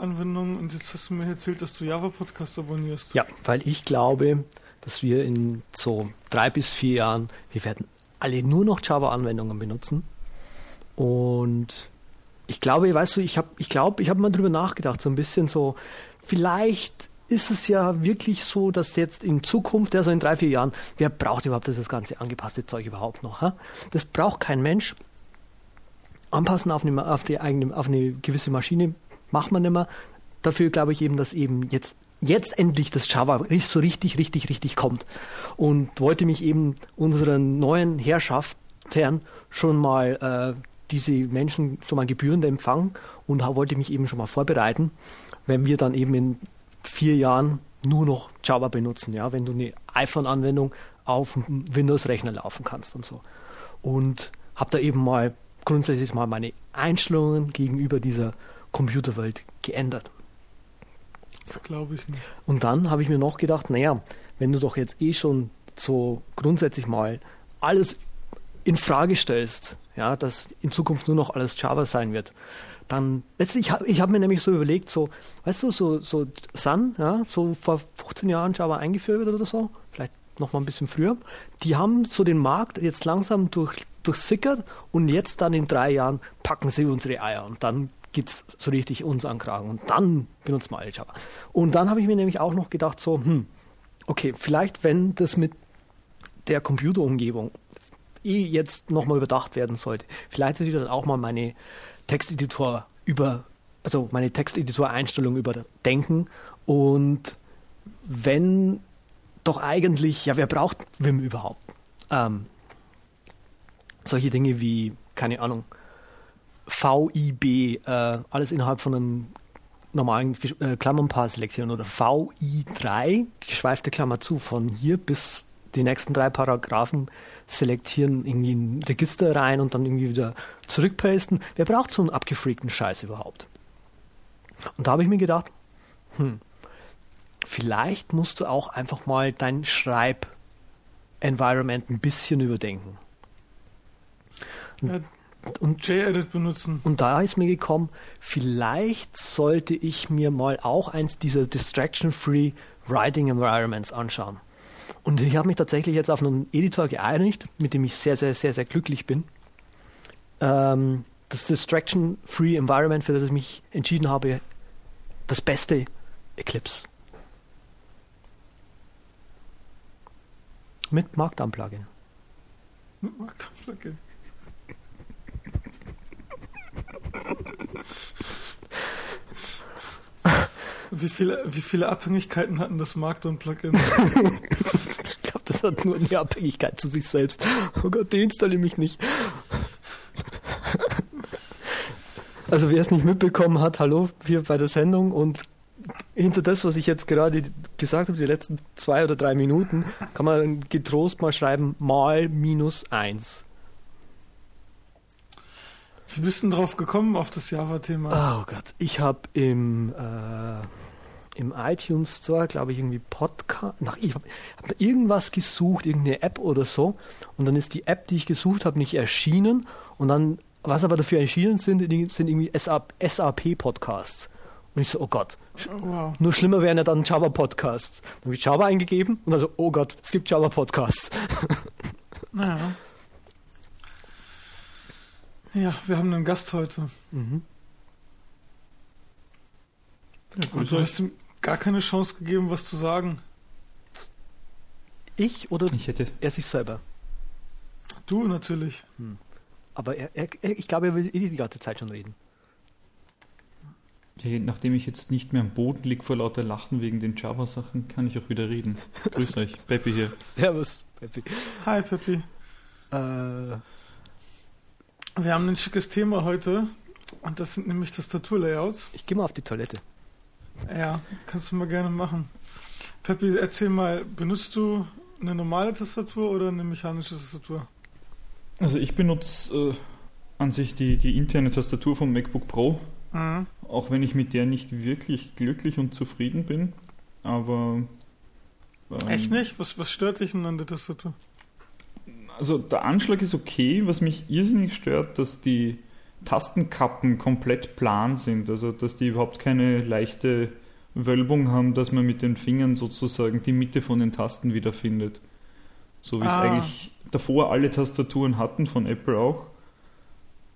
Anwendung und jetzt hast du mir erzählt, dass du Java-Podcast abonnierst. Ja, weil ich glaube, dass wir in so drei bis vier Jahren, wir werden alle nur noch Java-Anwendungen benutzen. Und ich glaube, weißt du, ich habe ich glaube, ich habe mal drüber nachgedacht, so ein bisschen so, vielleicht ist es ja wirklich so, dass jetzt in Zukunft, also in drei, vier Jahren, wer braucht überhaupt das ganze angepasste Zeug überhaupt noch? Ha? Das braucht kein Mensch. Anpassen auf eine, auf die eigene, auf eine gewisse Maschine macht man nicht mehr. Dafür glaube ich eben, dass eben jetzt, jetzt endlich das Java so richtig, richtig, richtig kommt. Und wollte mich eben unseren neuen Herrschaften schon mal äh, diese Menschen schon mal gebührend empfangen und wollte mich eben schon mal vorbereiten, wenn wir dann eben in vier Jahren nur noch Java benutzen, ja, wenn du eine iPhone-Anwendung auf Windows-Rechner laufen kannst und so. Und habe da eben mal grundsätzlich mal meine Einstellungen gegenüber dieser Computerwelt geändert. Das glaube ich nicht. Und dann habe ich mir noch gedacht, naja, wenn du doch jetzt eh schon so grundsätzlich mal alles in Frage stellst, ja, dass in Zukunft nur noch alles Java sein wird, dann letztlich ich, ich habe mir nämlich so überlegt, so, weißt du, so so Sun, ja, so vor 15 Jahren Java eingeführt oder so, vielleicht noch mal ein bisschen früher, die haben so den Markt jetzt langsam durch durchsickert und jetzt dann in drei Jahren packen sie unsere Eier und dann geht's so richtig uns ankragen und dann wir alle Java. Und dann habe ich mir nämlich auch noch gedacht, so, hm, okay, vielleicht wenn das mit der Computerumgebung eh jetzt nochmal überdacht werden sollte, vielleicht würde ich dann auch mal meine Texteditor über, also meine Texteditor-Einstellung überdenken und wenn doch eigentlich, ja, wer braucht Vim überhaupt? Ähm, solche Dinge wie, keine Ahnung, VIB, äh, alles innerhalb von einem normalen äh, Klammernpaar selektieren oder VI3, geschweifte Klammer zu, von hier bis die nächsten drei Paragraphen selektieren, irgendwie ein Register rein und dann irgendwie wieder zurückpasten. Wer braucht so einen abgefreakten Scheiß überhaupt? Und da habe ich mir gedacht, hm, vielleicht musst du auch einfach mal dein Schreib-Environment ein bisschen überdenken. Ja, und JEdit benutzen. Und da ist mir gekommen, vielleicht sollte ich mir mal auch eins dieser Distraction-Free Writing Environments anschauen. Und ich habe mich tatsächlich jetzt auf einen Editor geeinigt, mit dem ich sehr, sehr, sehr, sehr glücklich bin. Ähm, das Distraction-Free Environment, für das ich mich entschieden habe, das beste Eclipse. Mit Markdown-Plugin. Mit Markdown-Plugin. Wie viele, wie viele Abhängigkeiten hatten das Markdown-Plugin? ich glaube, das hat nur eine Abhängigkeit zu sich selbst. Oh Gott, deinstalliere mich nicht. Also wer es nicht mitbekommen hat, hallo, wir bei der Sendung und hinter das, was ich jetzt gerade gesagt habe, die letzten zwei oder drei Minuten, kann man getrost mal schreiben, mal minus eins. Wie bist du denn drauf gekommen auf das Java-Thema? Oh Gott, ich habe im, äh, im iTunes Store, glaube ich, irgendwie Podcast, nach, ich habe hab irgendwas gesucht, irgendeine App oder so, und dann ist die App, die ich gesucht habe, nicht erschienen, und dann, was aber dafür erschienen sind, sind irgendwie SAP-Podcasts. Und ich so, oh Gott, oh, wow. nur schlimmer wären ja dann Java-Podcasts. Dann habe ich Java eingegeben und also, oh Gott, es gibt Java-Podcasts. Naja. Ja, wir haben einen Gast heute. Mhm. Und du hast ihm gar keine Chance gegeben, was zu sagen. Ich oder ich hätte. er sich selber? Du natürlich. Hm. Aber er, er, ich glaube, er will eh die ganze Zeit schon reden. Ja, nachdem ich jetzt nicht mehr am Boden liege vor lauter Lachen wegen den Java-Sachen, kann ich auch wieder reden. Grüß euch, Peppi hier. Servus, Peppi. Hi, Peppi. Äh, wir haben ein schickes Thema heute und das sind nämlich Tastaturlayouts. Ich gehe mal auf die Toilette. Ja, kannst du mal gerne machen. Peppi, erzähl mal, benutzt du eine normale Tastatur oder eine mechanische Tastatur? Also ich benutze äh, an sich die, die interne Tastatur vom MacBook Pro, mhm. auch wenn ich mit der nicht wirklich glücklich und zufrieden bin. Aber ähm, echt nicht? Was, was stört dich denn an der Tastatur? Also der Anschlag ist okay. Was mich irrsinnig stört, dass die Tastenkappen komplett plan sind, also dass die überhaupt keine leichte Wölbung haben, dass man mit den Fingern sozusagen die Mitte von den Tasten wiederfindet. So wie ah. es eigentlich davor alle Tastaturen hatten, von Apple auch.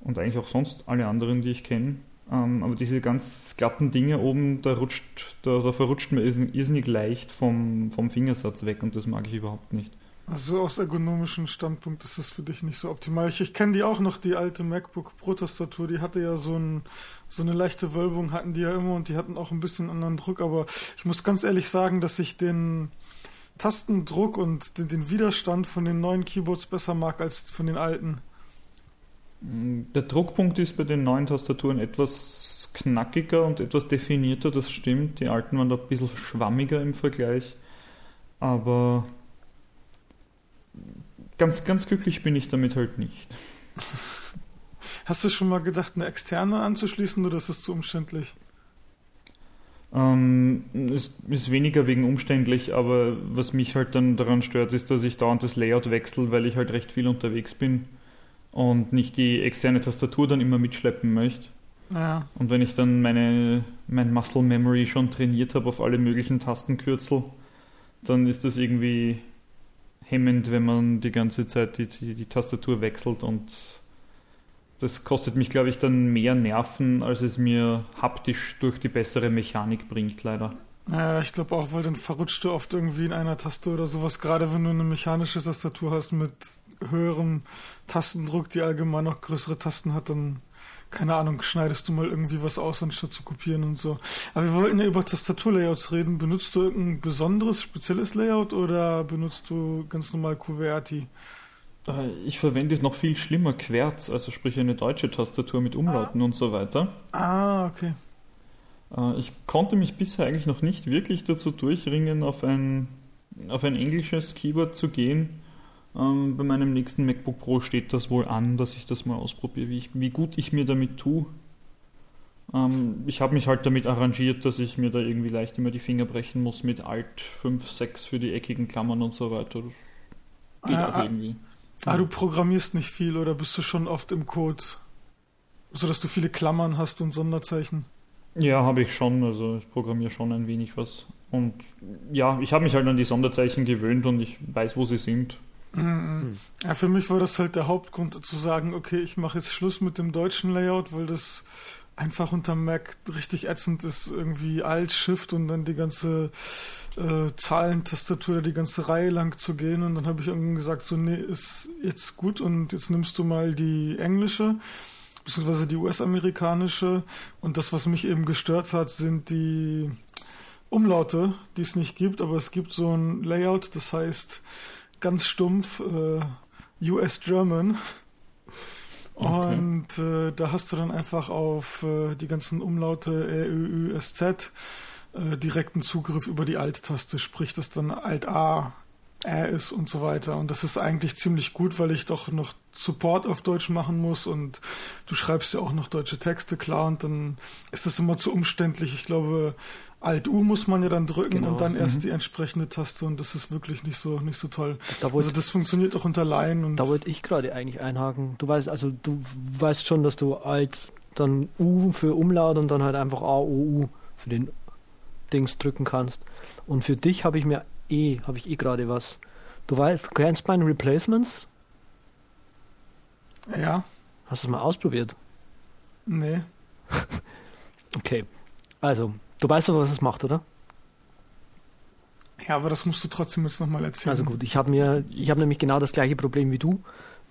Und eigentlich auch sonst alle anderen, die ich kenne. Ähm, aber diese ganz glatten Dinge oben, da rutscht, da, da verrutscht man irrsinnig leicht vom, vom Fingersatz weg und das mag ich überhaupt nicht. Also aus ergonomischen Standpunkt ist das für dich nicht so optimal. Ich, ich kenne die auch noch, die alte MacBook Pro Tastatur, die hatte ja so, ein, so eine leichte Wölbung, hatten die ja immer und die hatten auch ein bisschen anderen Druck, aber ich muss ganz ehrlich sagen, dass ich den Tastendruck und den, den Widerstand von den neuen Keyboards besser mag als von den alten. Der Druckpunkt ist bei den neuen Tastaturen etwas knackiger und etwas definierter, das stimmt. Die alten waren da ein bisschen schwammiger im Vergleich. Aber ganz, ganz glücklich bin ich damit halt nicht. Hast du schon mal gedacht, eine externe anzuschließen oder ist es zu umständlich? Ähm, es ist weniger wegen umständlich, aber was mich halt dann daran stört, ist, dass ich dauernd das Layout wechsle, weil ich halt recht viel unterwegs bin und nicht die externe Tastatur dann immer mitschleppen möchte. Ja. Und wenn ich dann meine, mein Muscle Memory schon trainiert habe auf alle möglichen Tastenkürzel, dann ist das irgendwie hemmend, wenn man die ganze Zeit die, die, die Tastatur wechselt und das kostet mich, glaube ich, dann mehr Nerven, als es mir haptisch durch die bessere Mechanik bringt, leider. Ja, ich glaube auch, weil dann verrutscht du oft irgendwie in einer Taste oder sowas, gerade wenn du eine mechanische Tastatur hast mit höherem Tastendruck, die allgemein noch größere Tasten hat, dann, keine Ahnung, schneidest du mal irgendwie was aus, anstatt zu kopieren und so. Aber wir wollten ja über Tastaturlayouts reden. Benutzt du irgendein besonderes, spezielles Layout oder benutzt du ganz normal QWERTY? Äh, ich verwende noch viel schlimmer Querz, also sprich eine deutsche Tastatur mit Umlauten ah. und so weiter. Ah, okay. Äh, ich konnte mich bisher eigentlich noch nicht wirklich dazu durchringen, auf ein, auf ein englisches Keyboard zu gehen. Ähm, bei meinem nächsten MacBook Pro steht das wohl an, dass ich das mal ausprobiere, wie, ich, wie gut ich mir damit tue. Ähm, ich habe mich halt damit arrangiert, dass ich mir da irgendwie leicht immer die Finger brechen muss mit Alt 5, 6 für die eckigen Klammern und so weiter. Das geht ah, auch ah. irgendwie. Ah, du programmierst nicht viel oder bist du schon oft im Code, sodass du viele Klammern hast und Sonderzeichen? Ja, habe ich schon. Also ich programmiere schon ein wenig was. Und ja, ich habe mich halt an die Sonderzeichen gewöhnt und ich weiß, wo sie sind. Mhm. Ja, für mich war das halt der Hauptgrund zu sagen, okay, ich mache jetzt Schluss mit dem deutschen Layout, weil das einfach unter Mac richtig ätzend ist, irgendwie Alt, Shift und dann die ganze äh, Zahlentastatur, die ganze Reihe lang zu gehen. Und dann habe ich irgendwann gesagt, so, nee, ist jetzt gut und jetzt nimmst du mal die englische, beziehungsweise die US-amerikanische. Und das, was mich eben gestört hat, sind die Umlaute, die es nicht gibt, aber es gibt so ein Layout, das heißt ganz stumpf äh, US German. Okay. Und äh, da hast du dann einfach auf äh, die ganzen Umlaute E, Ö, Ü, S, Z äh, direkten Zugriff über die Alt-Taste, sprich, dass dann Alt-A Ä ist und so weiter. Und das ist eigentlich ziemlich gut, weil ich doch noch Support auf Deutsch machen muss und du schreibst ja auch noch deutsche Texte, klar, und dann ist das immer zu umständlich. Ich glaube, Alt-U muss man ja dann drücken genau. und dann erst mhm. die entsprechende Taste und das ist wirklich nicht so nicht so toll. Da also das funktioniert auch unter Laien. Und da wollte ich gerade eigentlich einhaken. Du weißt, also du weißt schon, dass du Alt dann U für Umlaut und dann halt einfach A, O, U für den Dings drücken kannst. Und für dich habe ich mir eh, habe ich eh gerade was. Du weißt, du kennst meine Replacements? Ja. Hast du es mal ausprobiert? Nee. okay. Also, du weißt doch, was es macht, oder? Ja, aber das musst du trotzdem jetzt nochmal erzählen. Also gut, ich habe mir, ich habe nämlich genau das gleiche Problem wie du.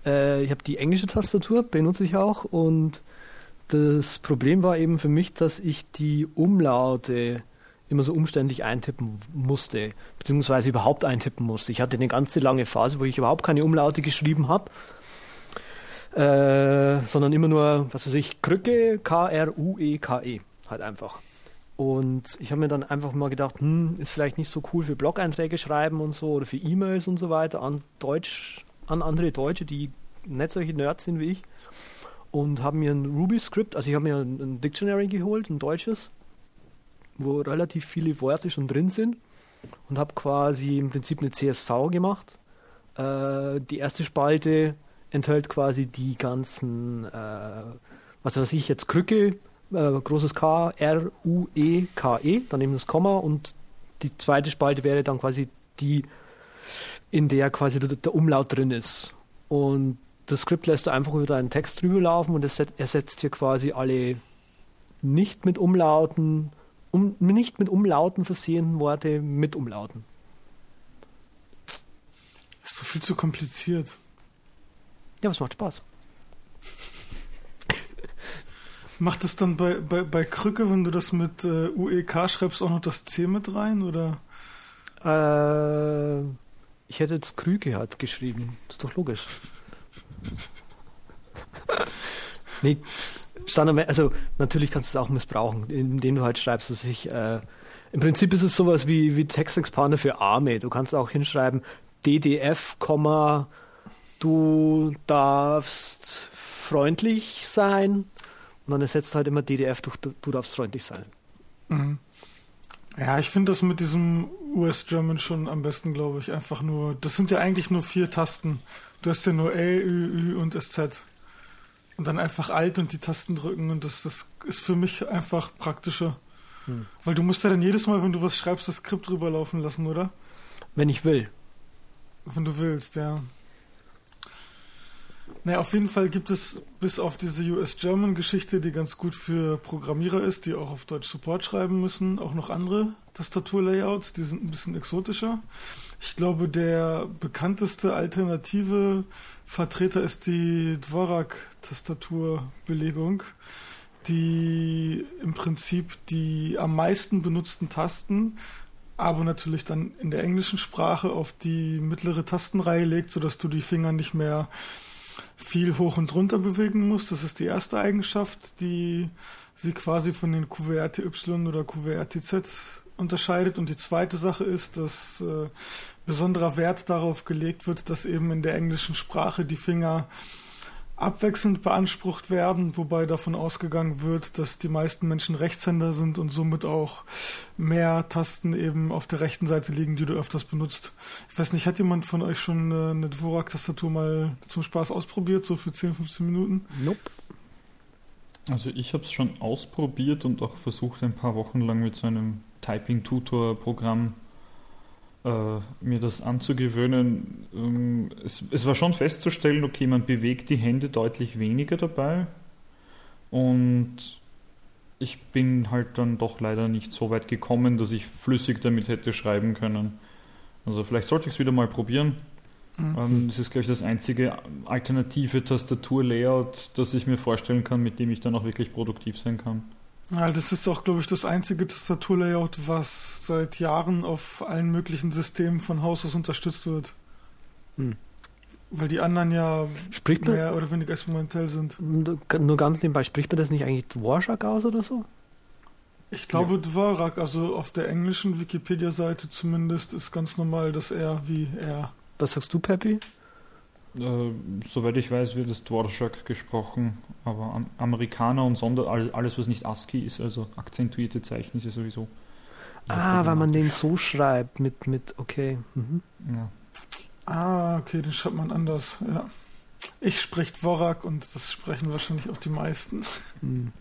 Äh, ich habe die englische Tastatur, benutze ich auch und das Problem war eben für mich, dass ich die Umlaute immer so umständlich eintippen musste, beziehungsweise überhaupt eintippen musste. Ich hatte eine ganze lange Phase, wo ich überhaupt keine Umlaute geschrieben habe, äh, sondern immer nur, was weiß ich, Krücke, K-R-U-E-K-E, -E, halt einfach. Und ich habe mir dann einfach mal gedacht, hm, ist vielleicht nicht so cool für Blog-Einträge schreiben und so oder für E-Mails und so weiter an Deutsch, an andere Deutsche, die nicht solche Nerds sind wie ich. Und habe mir ein Ruby-Script, also ich habe mir ein, Dictionary geholt, ein deutsches, wo relativ viele Worte schon drin sind und habe quasi im Prinzip eine CSV gemacht. Äh, die erste Spalte enthält quasi die ganzen äh, was ich jetzt Krücke, äh, großes K, R, U, E, K, E, dann eben das Komma und die zweite Spalte wäre dann quasi die, in der quasi der, der Umlaut drin ist. Und das Skript lässt du einfach über deinen Text drüber laufen und es ersetzt hier quasi alle nicht mit Umlauten, um, nicht mit Umlauten versehenen Worte mit Umlauten. Ist doch viel zu kompliziert. Ja, aber es macht Spaß. Macht es dann bei, bei, bei Krücke, wenn du das mit äh, UEK schreibst, auch noch das C mit rein, oder? Äh, ich hätte jetzt Krüge halt geschrieben. Das ist doch logisch. nee, Standard, also natürlich kannst du es auch missbrauchen, indem du halt schreibst, dass ich, äh, im Prinzip ist es sowas wie, wie Text für Arme. Du kannst auch hinschreiben, DDF, du darfst freundlich sein und dann ersetzt halt immer DDF durch du, du darfst freundlich sein. Mhm. Ja, ich finde das mit diesem US-German schon am besten, glaube ich. Einfach nur, das sind ja eigentlich nur vier Tasten. Du hast ja nur E, Ü, Ü und SZ. Und dann einfach Alt und die Tasten drücken und das, das ist für mich einfach praktischer. Hm. Weil du musst ja dann jedes Mal, wenn du was schreibst, das Skript drüber laufen lassen, oder? Wenn ich will. Wenn du willst, ja. Naja, auf jeden Fall gibt es bis auf diese US-German-Geschichte, die ganz gut für Programmierer ist, die auch auf Deutsch Support schreiben müssen, auch noch andere Tastaturlayouts, die sind ein bisschen exotischer. Ich glaube, der bekannteste alternative Vertreter ist die Dvorak-Tastaturbelegung, die im Prinzip die am meisten benutzten Tasten aber natürlich dann in der englischen Sprache auf die mittlere Tastenreihe legt, sodass du die Finger nicht mehr viel hoch und runter bewegen muss. Das ist die erste Eigenschaft, die sie quasi von den QWERTY oder QWERTZ unterscheidet. Und die zweite Sache ist, dass äh, besonderer Wert darauf gelegt wird, dass eben in der englischen Sprache die Finger abwechselnd beansprucht werden, wobei davon ausgegangen wird, dass die meisten Menschen Rechtshänder sind und somit auch mehr Tasten eben auf der rechten Seite liegen, die du öfters benutzt. Ich weiß nicht, hat jemand von euch schon eine Dvorak-Tastatur mal zum Spaß ausprobiert, so für 10, 15 Minuten? Nope. Also ich habe es schon ausprobiert und auch versucht, ein paar Wochen lang mit so einem Typing-Tutor-Programm äh, mir das anzugewöhnen. Ähm, es, es, war schon festzustellen, okay, man bewegt die Hände deutlich weniger dabei und ich bin halt dann doch leider nicht so weit gekommen, dass ich flüssig damit hätte schreiben können. Also vielleicht sollte ich es wieder mal probieren. Mhm. Ähm, das ist, glaube ich, das einzige alternative Tastatur-Layout, das ich mir vorstellen kann, mit dem ich dann auch wirklich produktiv sein kann. Ja, das ist auch, glaube ich, das einzige Tastaturlayout, was seit Jahren auf allen möglichen Systemen von Haus aus unterstützt wird. Hm. Weil die anderen ja spricht mehr man, oder weniger experimentell sind. Nur ganz nebenbei, spricht man das nicht eigentlich Dvorak aus oder so? Ich glaube ja. Dvorak, also auf der englischen Wikipedia-Seite zumindest, ist ganz normal das R wie R. Was sagst du, Peppy? Äh, soweit ich weiß, wird es Dvorak gesprochen, aber Am Amerikaner und Sonder, alles was nicht ASCII ist, also akzentuierte Zeichen ist ja sowieso. Ah, weil man den so schreibt, mit, mit, okay. Mhm. Ja. Ah, okay, den schreibt man anders, ja. Ich spreche Dvorak und das sprechen wahrscheinlich auch die meisten. Mhm.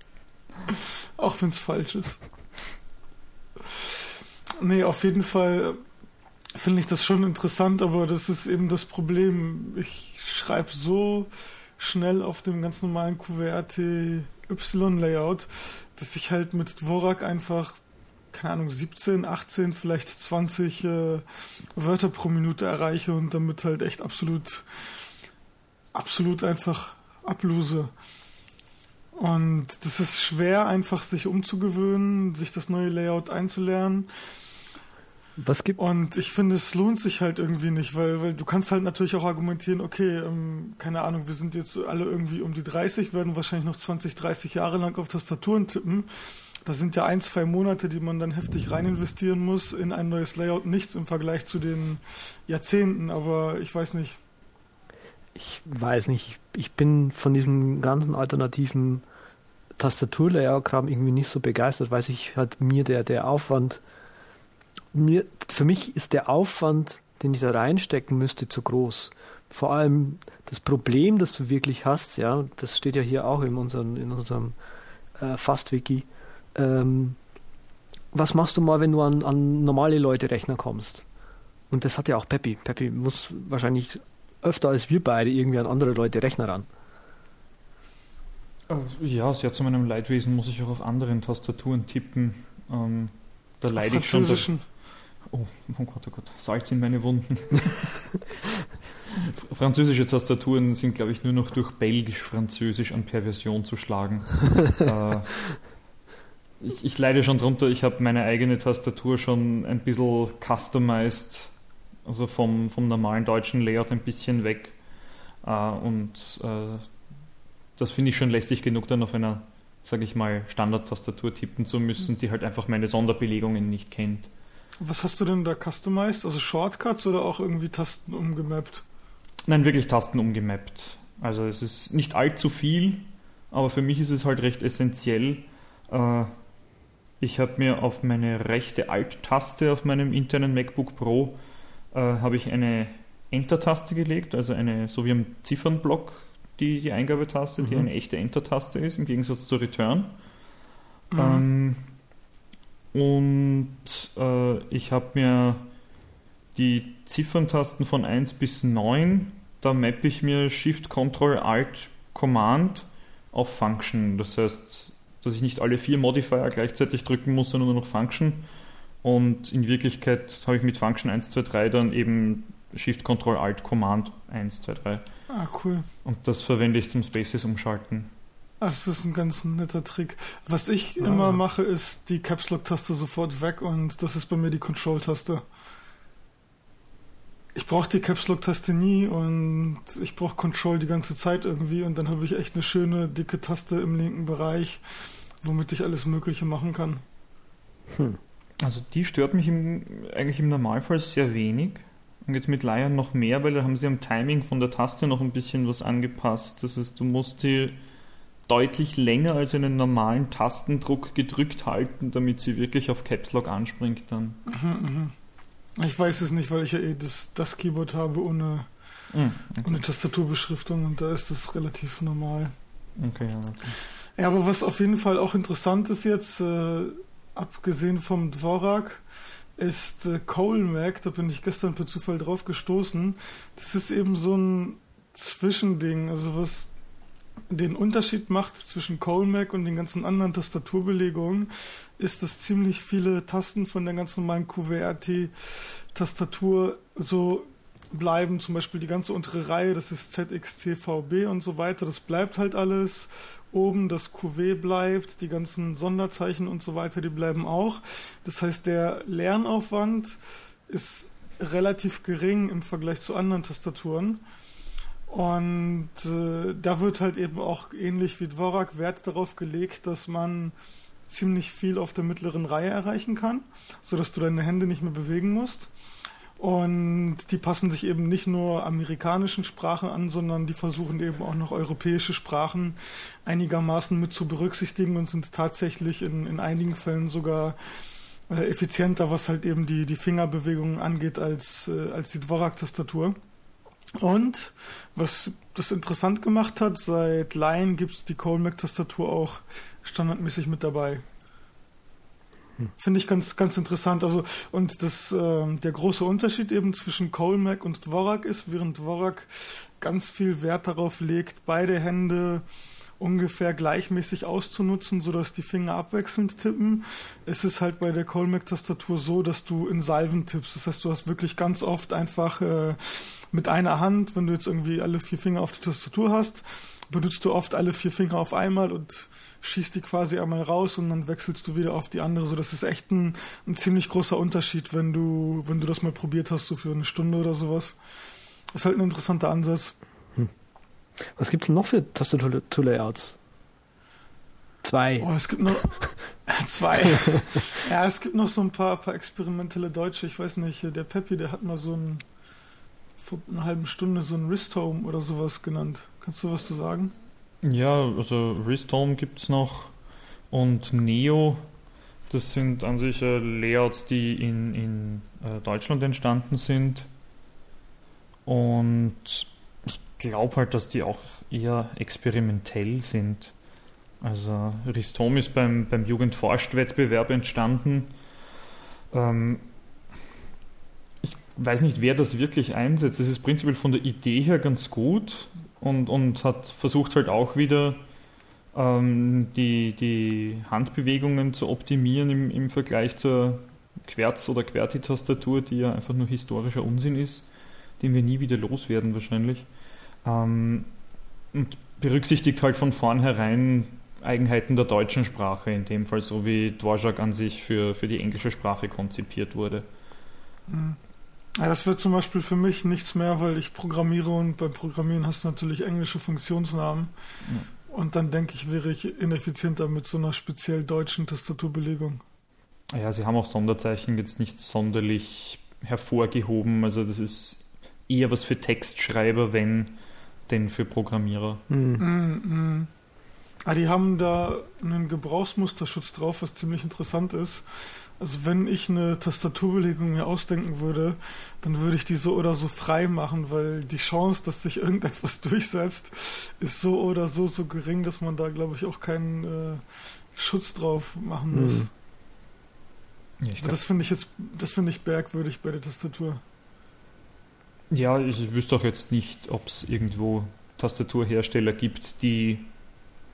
auch wenn es falsch ist. Nee, auf jeden Fall finde ich das schon interessant, aber das ist eben das Problem. Ich schreibe so schnell auf dem ganz normalen QWERTY-Y-Layout, dass ich halt mit Dvorak einfach, keine Ahnung, 17, 18, vielleicht 20 äh, Wörter pro Minute erreiche und damit halt echt absolut, absolut einfach ablose. Und das ist schwer, einfach sich umzugewöhnen, sich das neue Layout einzulernen. Was gibt Und ich finde, es lohnt sich halt irgendwie nicht, weil, weil du kannst halt natürlich auch argumentieren, okay, ähm, keine Ahnung, wir sind jetzt alle irgendwie um die 30, werden wahrscheinlich noch 20, 30 Jahre lang auf Tastaturen tippen. Das sind ja ein, zwei Monate, die man dann heftig rein investieren muss in ein neues Layout. Nichts im Vergleich zu den Jahrzehnten, aber ich weiß nicht. Ich weiß nicht. Ich bin von diesem ganzen alternativen Tastaturlayout-Kram irgendwie nicht so begeistert, weil sich halt mir der, der Aufwand mir, für mich ist der Aufwand, den ich da reinstecken müsste, zu groß. vor allem das Problem, das du wirklich hast, ja, das steht ja hier auch in unserem, in unserem äh, Fast-Wiki. Ähm, was machst du mal, wenn du an, an normale Leute Rechner kommst? Und das hat ja auch Peppi. Peppi muss wahrscheinlich öfter als wir beide irgendwie an andere Leute Rechner ran. Äh, ja, sehr zu meinem Leidwesen muss ich auch auf anderen Tastaturen tippen. Ähm, da leide ich schon. Oh, oh Gott, oh Gott, Salz in meine Wunden. Französische Tastaturen sind, glaube ich, nur noch durch Belgisch-Französisch an Perversion zu schlagen. äh, ich, ich, leide schon drunter, ich habe meine eigene Tastatur schon ein bisschen customized, also vom, vom normalen deutschen Layout ein bisschen weg. Äh, und äh, das finde ich schon lästig genug, dann auf einer, sage ich mal, Standard-Tastatur tippen zu müssen, die halt einfach meine Sonderbelegungen nicht kennt. Was hast du denn da customized? Also Shortcuts oder auch irgendwie Tasten umgemappt? Nein, wirklich Tasten umgemappt. Also es ist nicht allzu viel, aber für mich ist es halt recht essentiell. Äh, ich habe mir auf meine rechte Alt-Taste auf meinem internen MacBook Pro äh, habe ich eine Enter-Taste gelegt, also eine, so wie am Ziffernblock, die, die Eingabetaste, mhm. die eine echte Enter-Taste ist, im Gegensatz zur Return. Mhm. Ähm, und äh, ich habe mir die Zifferntasten von 1 bis 9, da mappe ich mir Shift, Control, Alt, Command auf Function. Das heißt, dass ich nicht alle vier Modifier gleichzeitig drücken muss, sondern nur noch Function. Und in Wirklichkeit habe ich mit Function 1, 2, 3 dann eben Shift, Control, Alt, Command 1, 2, 3. Ah, cool. Und das verwende ich zum Spaces umschalten. Ach, das ist ein ganz netter Trick. Was ich ja. immer mache, ist die Caps Lock Taste sofort weg und das ist bei mir die Control Taste. Ich brauche die Caps Lock Taste nie und ich brauche Control die ganze Zeit irgendwie und dann habe ich echt eine schöne dicke Taste im linken Bereich, womit ich alles Mögliche machen kann. Hm. Also die stört mich im, eigentlich im Normalfall sehr wenig. Und jetzt mit Lion noch mehr, weil da haben sie am Timing von der Taste noch ein bisschen was angepasst. Das heißt, du musst die deutlich länger als einen normalen Tastendruck gedrückt halten, damit sie wirklich auf Caps Lock anspringt dann. Mhm, mhm. Ich weiß es nicht, weil ich ja eh das, das Keyboard habe ohne, mhm, okay. ohne Tastaturbeschriftung und da ist das relativ normal. Okay, ja, okay. Ja, aber was auf jeden Fall auch interessant ist jetzt, äh, abgesehen vom Dvorak, ist äh, Colemac, da bin ich gestern per Zufall drauf gestoßen. Das ist eben so ein Zwischending, also was den Unterschied macht zwischen Colmac und den ganzen anderen Tastaturbelegungen, ist, dass ziemlich viele Tasten von der ganz normalen QWERTY-Tastatur so bleiben. Zum Beispiel die ganze untere Reihe, das ist ZXCVB und so weiter. Das bleibt halt alles. Oben das QW bleibt, die ganzen Sonderzeichen und so weiter, die bleiben auch. Das heißt, der Lernaufwand ist relativ gering im Vergleich zu anderen Tastaturen. Und äh, da wird halt eben auch ähnlich wie Dvorak Wert darauf gelegt, dass man ziemlich viel auf der mittleren Reihe erreichen kann, sodass du deine Hände nicht mehr bewegen musst. Und die passen sich eben nicht nur amerikanischen Sprachen an, sondern die versuchen eben auch noch europäische Sprachen einigermaßen mit zu berücksichtigen und sind tatsächlich in, in einigen Fällen sogar äh, effizienter, was halt eben die, die Fingerbewegungen angeht, als, äh, als die Dvorak-Tastatur. Und was das interessant gemacht hat, seit Lion gibt es die Colmac-Tastatur auch standardmäßig mit dabei. Finde ich ganz, ganz interessant. Also, und das, äh, der große Unterschied eben zwischen Colmac und Dvorak ist, während Dvorak ganz viel Wert darauf legt, beide Hände ungefähr gleichmäßig auszunutzen, sodass die Finger abwechselnd tippen. Es ist halt bei der Colmac-Tastatur so, dass du in Salven tippst. Das heißt, du hast wirklich ganz oft einfach äh, mit einer Hand, wenn du jetzt irgendwie alle vier Finger auf der Tastatur hast, benutzt du oft alle vier Finger auf einmal und schießt die quasi einmal raus und dann wechselst du wieder auf die andere. So, das ist echt ein, ein ziemlich großer Unterschied, wenn du, wenn du das mal probiert hast, so für eine Stunde oder sowas. Das ist halt ein interessanter Ansatz. Hm. Was gibt's denn noch für Tastatur-Layouts? Zwei. Oh, es gibt noch zwei. ja, es gibt noch so ein paar, paar experimentelle Deutsche. Ich weiß nicht, der Peppi, der hat mal so ein vor einer halben Stunde so ein Wrist Home oder sowas genannt. Kannst du was zu sagen? Ja, also Home gibt es noch und Neo. Das sind an sich äh, Layouts, die in, in äh, Deutschland entstanden sind. Und ich glaube halt, dass die auch eher experimentell sind. Also Ristom ist beim, beim Jugendforscht-Wettbewerb entstanden. Ähm, ich weiß nicht, wer das wirklich einsetzt. Es ist prinzipiell von der Idee her ganz gut und, und hat versucht halt auch wieder ähm, die, die Handbewegungen zu optimieren im, im Vergleich zur Querz- oder QWERTY-Tastatur, die ja einfach nur historischer Unsinn ist, den wir nie wieder loswerden wahrscheinlich. Ähm, und berücksichtigt halt von vornherein Eigenheiten der deutschen Sprache, in dem Fall so wie Dvorak an sich für, für die englische Sprache konzipiert wurde. Mhm. Ja, das wird zum Beispiel für mich nichts mehr, weil ich programmiere und beim Programmieren hast du natürlich englische Funktionsnamen. Ja. Und dann denke ich, wäre ich ineffizienter mit so einer speziell deutschen Tastaturbelegung. Ja, sie haben auch Sonderzeichen jetzt nicht sonderlich hervorgehoben. Also das ist eher was für Textschreiber, wenn denn für Programmierer. Mhm. Mhm. Ah, die haben da einen Gebrauchsmusterschutz drauf, was ziemlich interessant ist. Also wenn ich eine Tastaturbelegung mir ausdenken würde, dann würde ich die so oder so frei machen, weil die Chance, dass sich irgendetwas durchsetzt, ist so oder so so gering, dass man da, glaube ich, auch keinen äh, Schutz drauf machen muss. Mhm. Ja, also das finde ich jetzt, das finde ich bergwürdig bei der Tastatur. Ja, ich wüsste auch jetzt nicht, ob es irgendwo Tastaturhersteller gibt, die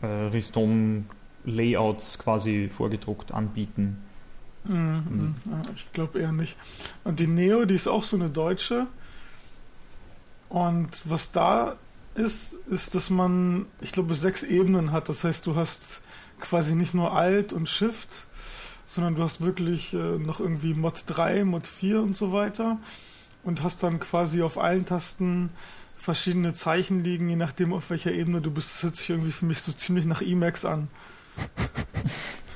äh, Riston-Layouts quasi vorgedruckt anbieten. Mhm, mhm. Ich glaube eher nicht. Und die Neo, die ist auch so eine deutsche. Und was da ist, ist, dass man, ich glaube, sechs Ebenen hat. Das heißt, du hast quasi nicht nur Alt und Shift, sondern du hast wirklich äh, noch irgendwie Mod 3, Mod 4 und so weiter. Und hast dann quasi auf allen Tasten verschiedene Zeichen liegen, je nachdem auf welcher Ebene du bist. Das hört sich irgendwie für mich so ziemlich nach Emacs an.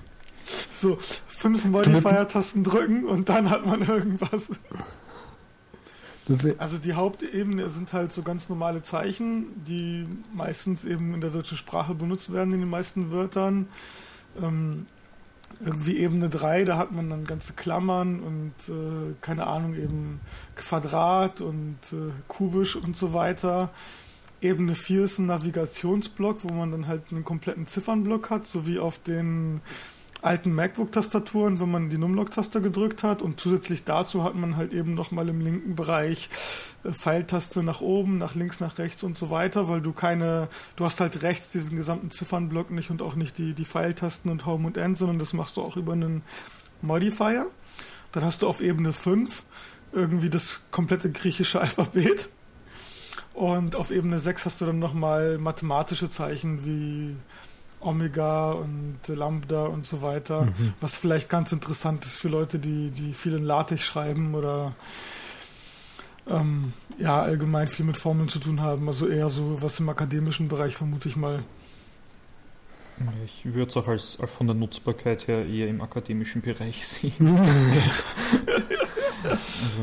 so fünf Modifier-Tasten drücken und dann hat man irgendwas. Also die Hauptebene sind halt so ganz normale Zeichen, die meistens eben in der deutschen Sprache benutzt werden in den meisten Wörtern. Ähm, irgendwie Ebene 3, da hat man dann ganze Klammern und äh, keine Ahnung, eben Quadrat und äh, kubisch und so weiter. Ebene 4 ist ein Navigationsblock, wo man dann halt einen kompletten Ziffernblock hat, so wie auf den alten MacBook-Tastaturen, wenn man die Numlock-Taste gedrückt hat. Und zusätzlich dazu hat man halt eben nochmal im linken Bereich äh, Pfeiltaste nach oben, nach links, nach rechts und so weiter, weil du keine, du hast halt rechts diesen gesamten Ziffernblock nicht und auch nicht die, die Pfeiltasten und Home und End, sondern das machst du auch über einen Modifier. Dann hast du auf Ebene 5 irgendwie das komplette griechische Alphabet. Und auf Ebene 6 hast du dann nochmal mathematische Zeichen wie Omega und Lambda und so weiter, mhm. was vielleicht ganz interessant ist für Leute, die, die viel in LaTeX schreiben oder ähm, ja, allgemein viel mit Formeln zu tun haben. Also eher so was im akademischen Bereich, vermute ich mal. Ich würde es auch als, als, von der Nutzbarkeit her eher im akademischen Bereich sehen. also.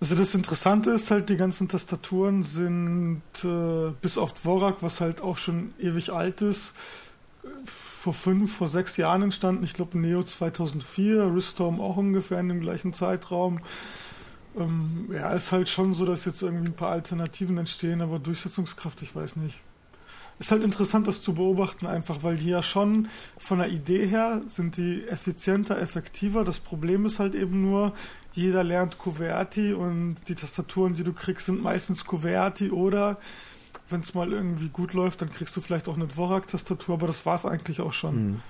also. das Interessante ist halt, die ganzen Tastaturen sind äh, bis auf Dvorak, was halt auch schon ewig alt ist, vor fünf, vor sechs Jahren entstanden. Ich glaube, Neo 2004, Ristorm auch ungefähr in dem gleichen Zeitraum. Ähm, ja, ist halt schon so, dass jetzt irgendwie ein paar Alternativen entstehen, aber Durchsetzungskraft, ich weiß nicht. Ist halt interessant, das zu beobachten, einfach, weil die ja schon von der Idee her sind die effizienter, effektiver. Das Problem ist halt eben nur, jeder lernt Kuverti und die Tastaturen, die du kriegst, sind meistens Kuverti oder wenn es mal irgendwie gut läuft, dann kriegst du vielleicht auch eine Dvorak-Tastatur, aber das war es eigentlich auch schon. Mhm.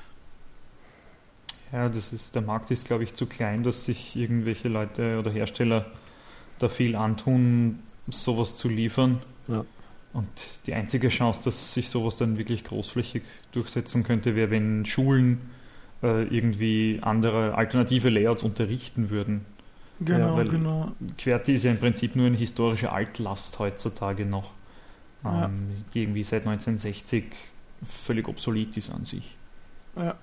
Ja, das ist, der Markt ist, glaube ich, zu klein, dass sich irgendwelche Leute oder Hersteller da viel antun, sowas zu liefern. Ja. Und die einzige Chance, dass sich sowas dann wirklich großflächig durchsetzen könnte, wäre, wenn Schulen äh, irgendwie andere alternative Layouts unterrichten würden. Genau, ja, genau. QWERTY ist ja im Prinzip nur eine historische Altlast heutzutage noch ja. ähm, die irgendwie seit 1960 völlig obsolet ist an sich. Ja.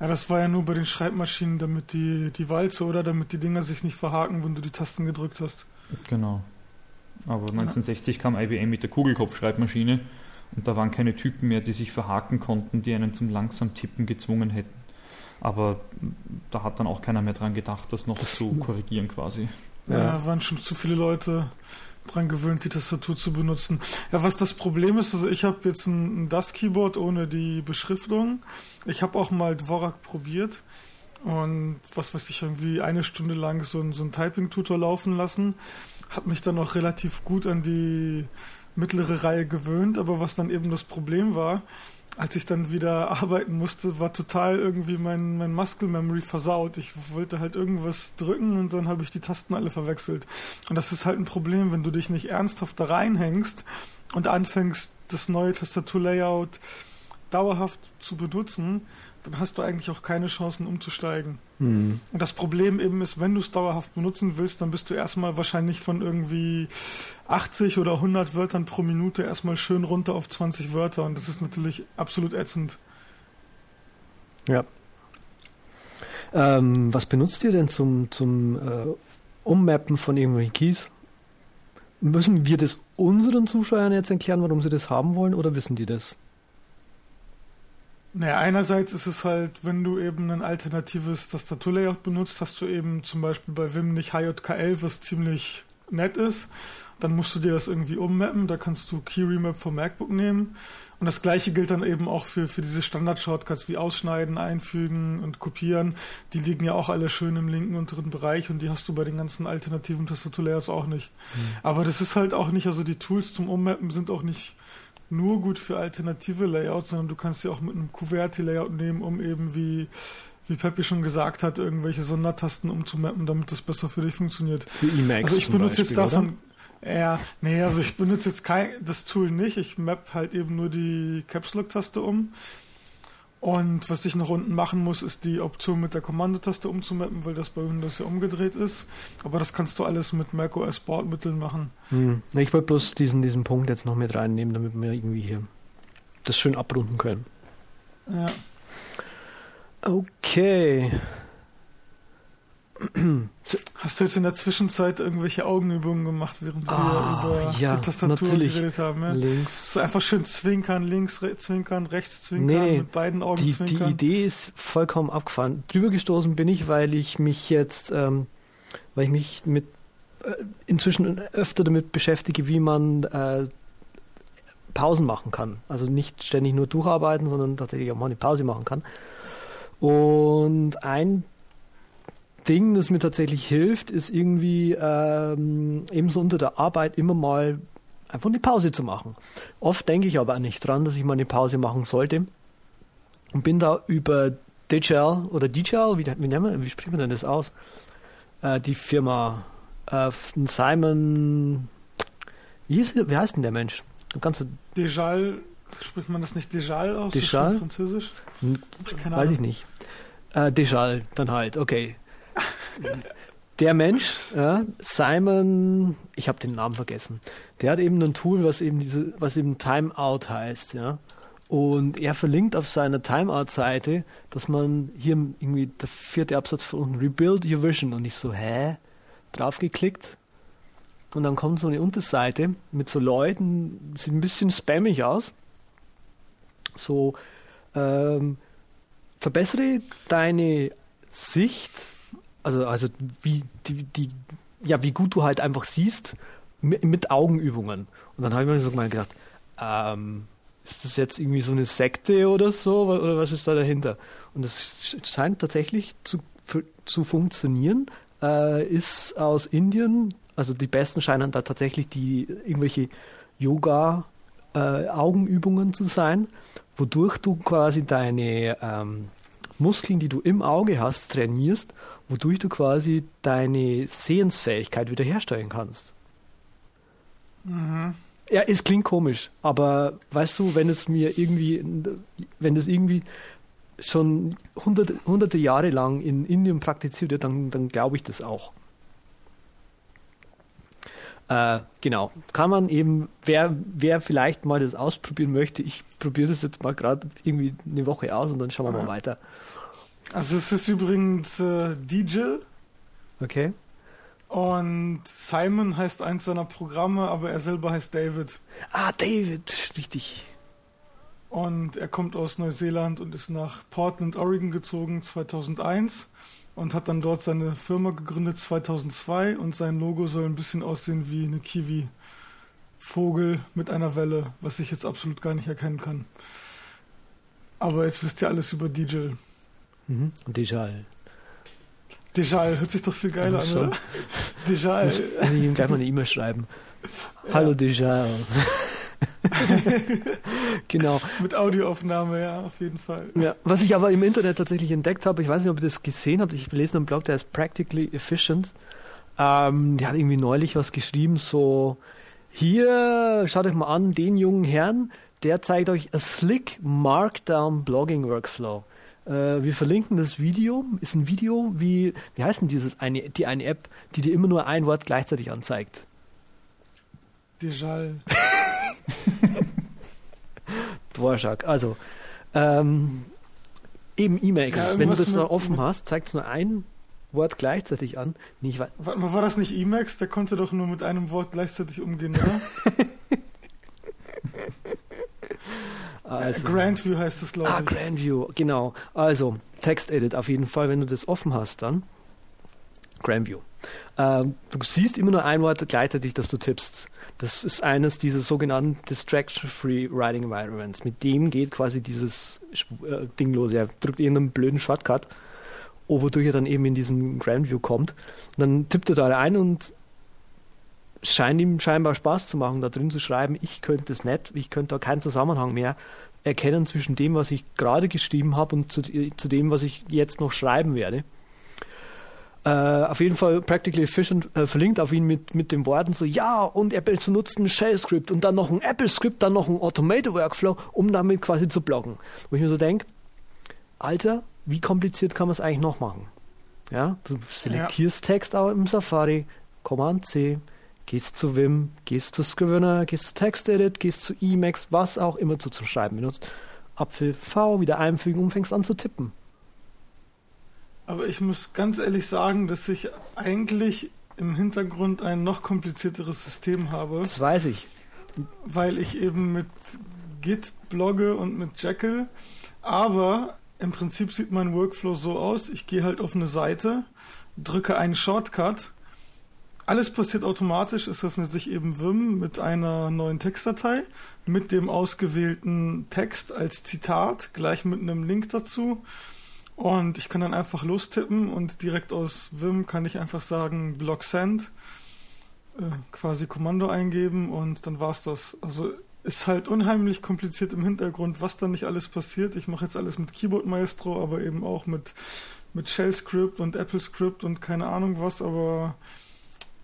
Ja, das war ja nur bei den Schreibmaschinen, damit die, die Walze oder damit die Dinger sich nicht verhaken, wenn du die Tasten gedrückt hast. Genau. Aber 1960 ja. kam IBM mit der Kugelkopfschreibmaschine und da waren keine Typen mehr, die sich verhaken konnten, die einen zum langsam Tippen gezwungen hätten. Aber da hat dann auch keiner mehr dran gedacht, das noch zu korrigieren quasi. Ja. ja, waren schon zu viele Leute dran gewöhnt, die Tastatur zu benutzen. Ja, was das Problem ist, also ich habe jetzt ein, ein DAS-Keyboard ohne die Beschriftung. Ich habe auch mal Dvorak probiert und was weiß ich, irgendwie eine Stunde lang so ein, so ein Typing-Tutor laufen lassen. Habe mich dann auch relativ gut an die mittlere Reihe gewöhnt, aber was dann eben das Problem war, als ich dann wieder arbeiten musste, war total irgendwie mein, mein Muscle Memory versaut. Ich wollte halt irgendwas drücken und dann habe ich die Tasten alle verwechselt. Und das ist halt ein Problem, wenn du dich nicht ernsthaft da reinhängst und anfängst, das neue Tastaturlayout dauerhaft zu benutzen, dann hast du eigentlich auch keine Chancen umzusteigen. Mhm. Und das Problem eben ist, wenn du es dauerhaft benutzen willst, dann bist du erstmal wahrscheinlich von irgendwie 80 oder 100 Wörtern pro Minute erstmal schön runter auf 20 Wörter und das ist natürlich absolut ätzend. Ja. Ähm, was benutzt ihr denn zum, zum äh, Ummappen von irgendwelchen Keys? Müssen wir das unseren Zuschauern jetzt erklären, warum sie das haben wollen, oder wissen die das? Naja, einerseits ist es halt, wenn du eben ein alternatives Tastaturlayout benutzt, hast du eben zum Beispiel bei Vim nicht HJKL, was ziemlich nett ist. Dann musst du dir das irgendwie ummappen. Da kannst du Key Remap vom MacBook nehmen. Und das gleiche gilt dann eben auch für, für diese Standard-Shortcuts wie Ausschneiden, Einfügen und Kopieren. Die liegen ja auch alle schön im linken unteren Bereich und die hast du bei den ganzen alternativen Tastaturlayouts auch nicht. Mhm. Aber das ist halt auch nicht, also die Tools zum Ummappen sind auch nicht nur gut für alternative Layouts, sondern du kannst sie auch mit einem QWERTY-Layout nehmen, um eben wie wie Peppi schon gesagt hat, irgendwelche Sondertasten umzumappen, damit das besser für dich funktioniert. Für Emacs Also ich benutze Beispiel, jetzt davon, oder? ja, nee, also ich benutze jetzt kein, das Tool nicht. Ich map halt eben nur die Caps Lock Taste um. Und was ich noch unten machen muss, ist die Option mit der Kommandotaste umzumappen, weil das bei Windows ja umgedreht ist. Aber das kannst du alles mit macOS Bordmitteln machen. Hm. Ich wollte bloß diesen, diesen Punkt jetzt noch mit reinnehmen, damit wir irgendwie hier das schön abrunden können. Ja. Okay. Hast du jetzt in der Zwischenzeit irgendwelche Augenübungen gemacht, während wir ah, über ja, die Tastatur natürlich. geredet haben? Ja? Links. So einfach schön zwinkern, links re zwinkern, rechts zwinkern, nee, mit beiden Augen die, zwinkern. Die Idee ist vollkommen abgefahren. Drüber gestoßen bin ich, weil ich mich jetzt, ähm, weil ich mich mit äh, inzwischen öfter damit beschäftige, wie man äh, Pausen machen kann. Also nicht ständig nur durcharbeiten, sondern tatsächlich auch mal eine Pause machen kann. Und ein Ding, das mir tatsächlich hilft, ist irgendwie ähm, ebenso unter der Arbeit immer mal einfach eine Pause zu machen. Oft denke ich aber nicht dran, dass ich mal eine Pause machen sollte und bin da über DJL oder DJL, wie, wie, nennen wie spricht man denn das aus? Äh, die Firma äh, Simon, wie, ist, wie heißt denn der Mensch? Kannst du Dejal, spricht man das nicht Dejal aus? Dejal? Französisch? Keine Weiß Ahnung. ich nicht. Äh, Dejal, dann halt, okay der Mensch, ja, Simon, ich habe den Namen vergessen, der hat eben ein Tool, was eben diese, was eben Timeout heißt, ja. Und er verlinkt auf seiner Timeout-Seite, dass man hier irgendwie der vierte Absatz von unten Rebuild Your Vision und ich so, hä? Draufgeklickt und dann kommt so eine Unterseite mit so Leuten, sieht ein bisschen spammig aus. So, ähm, verbessere deine Sicht also, also wie, die, die, ja, wie gut du halt einfach siehst mit, mit Augenübungen. Und dann habe ich mir so mal gedacht, ähm, ist das jetzt irgendwie so eine Sekte oder so? Oder was ist da dahinter? Und das scheint tatsächlich zu, zu funktionieren. Äh, ist aus Indien, also die besten scheinen da tatsächlich die irgendwelche Yoga äh, zu sein, wodurch du quasi deine ähm, Muskeln, die du im Auge hast, trainierst wodurch du quasi deine Sehensfähigkeit wiederherstellen kannst. Mhm. Ja, es klingt komisch, aber weißt du, wenn es mir irgendwie, wenn es irgendwie schon hunderte, hunderte Jahre lang in Indien praktiziert wird, dann, dann glaube ich das auch. Äh, genau, kann man eben, wer, wer vielleicht mal das ausprobieren möchte, ich probiere das jetzt mal gerade irgendwie eine Woche aus und dann schauen wir mal weiter. Also es ist übrigens äh, DJ. Okay. Und Simon heißt eins seiner Programme, aber er selber heißt David. Ah, David, richtig. Und er kommt aus Neuseeland und ist nach Portland, Oregon gezogen 2001 und hat dann dort seine Firma gegründet 2002 und sein Logo soll ein bisschen aussehen wie eine Kiwi. Vogel mit einer Welle, was ich jetzt absolut gar nicht erkennen kann. Aber jetzt wisst ihr alles über DJ. Mhm. Dijal. Dijal, hört sich doch viel geiler an, oder? Dijal. Muss, muss ich ihm gleich mal eine E-Mail schreiben. Ja. Hallo Dijal. genau. Mit Audioaufnahme, ja, auf jeden Fall. Ja, was ich aber im Internet tatsächlich entdeckt habe, ich weiß nicht, ob ihr das gesehen habt, ich lese einen Blog, der ist Practically Efficient. Ähm, der hat irgendwie neulich was geschrieben, so, hier, schaut euch mal an, den jungen Herrn, der zeigt euch a slick Markdown Blogging Workflow. Äh, wir verlinken das Video, ist ein Video, wie, wie heißt denn dieses eine, die eine App, die dir immer nur ein Wort gleichzeitig anzeigt? Dijal. Dvorak. Also, ähm, eben Emacs. Ja, Wenn du das mal offen hast, zeigt es nur ein Wort gleichzeitig an. Nee, war, Warte mal, war das nicht Emacs? Der konnte doch nur mit einem Wort gleichzeitig umgehen, oder? also, Grandview heißt das, glaube ich. Ah, Grandview, genau. Also, Text-Edit auf jeden Fall, wenn du das offen hast, dann Grandview. Ähm, du siehst immer nur ein Wort gleichzeitig, das du tippst. Das ist eines dieser sogenannten Distraction-Free Writing Environments. Mit dem geht quasi dieses äh, Ding los. Er drückt irgendeinen blöden Shortcut, wodurch er dann eben in diesen Grandview kommt. Und dann tippt er da ein und scheint ihm scheinbar Spaß zu machen, da drin zu schreiben, ich könnte es nicht, ich könnte da keinen Zusammenhang mehr erkennen zwischen dem, was ich gerade geschrieben habe und zu, zu dem, was ich jetzt noch schreiben werde. Äh, auf jeden Fall Practically Efficient äh, verlinkt auf ihn mit, mit den Worten so, ja, und er benutzt ein Shell-Script und dann noch ein Apple-Script, dann noch ein Automated-Workflow, um damit quasi zu bloggen. Wo ich mir so denke, Alter, wie kompliziert kann man es eigentlich noch machen? Ja, du selektierst ja. Text auch im Safari, Command C, gehst zu Vim, gehst zu Scrivener, gehst zu TextEdit, gehst zu Emacs, was auch immer du zum Schreiben benutzt. Apfel V wieder einfügen und fängst an zu tippen. Aber ich muss ganz ehrlich sagen, dass ich eigentlich im Hintergrund ein noch komplizierteres System habe. Das weiß ich. Weil ich eben mit Git blogge und mit Jekyll. Aber im Prinzip sieht mein Workflow so aus. Ich gehe halt auf eine Seite, drücke einen Shortcut. Alles passiert automatisch. Es öffnet sich eben Vim mit einer neuen Textdatei, mit dem ausgewählten Text als Zitat, gleich mit einem Link dazu. Und ich kann dann einfach lostippen und direkt aus Vim kann ich einfach sagen Block Send, äh, quasi Kommando eingeben und dann war's das. Also ist halt unheimlich kompliziert im Hintergrund, was da nicht alles passiert. Ich mache jetzt alles mit Keyboard Maestro, aber eben auch mit, mit Shell Script und Apple Script und keine Ahnung was, aber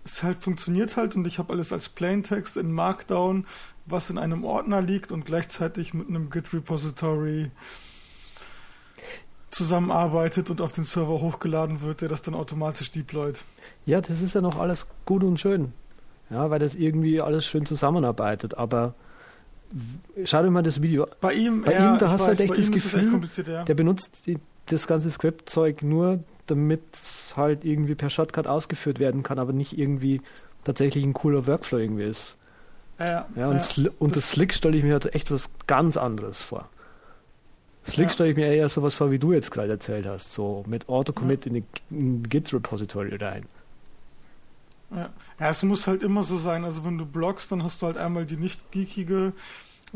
es halt funktioniert halt und ich habe alles als Plaintext in Markdown, was in einem Ordner liegt und gleichzeitig mit einem Git Repository zusammenarbeitet und auf den Server hochgeladen wird, der das dann automatisch deployt. Ja, das ist ja noch alles gut und schön. Ja, weil das irgendwie alles schön zusammenarbeitet, aber schau dir mal das Video. Bei ihm, bei ja, ihm da hast du halt echt das Gefühl, echt ja. der benutzt die, das ganze Skriptzeug nur, damit es halt irgendwie per Shortcut ausgeführt werden kann, aber nicht irgendwie tatsächlich ein cooler Workflow irgendwie ist. Ja, ja, und, ja, und das, das Slick stelle ich mir halt echt was ganz anderes vor. Slick ja. stelle ich mir eher sowas vor, wie du jetzt gerade erzählt hast, so mit Autocommit ja. in ein Git-Repository rein. Ja. ja, es muss halt immer so sein. Also wenn du bloggst, dann hast du halt einmal die nicht geekige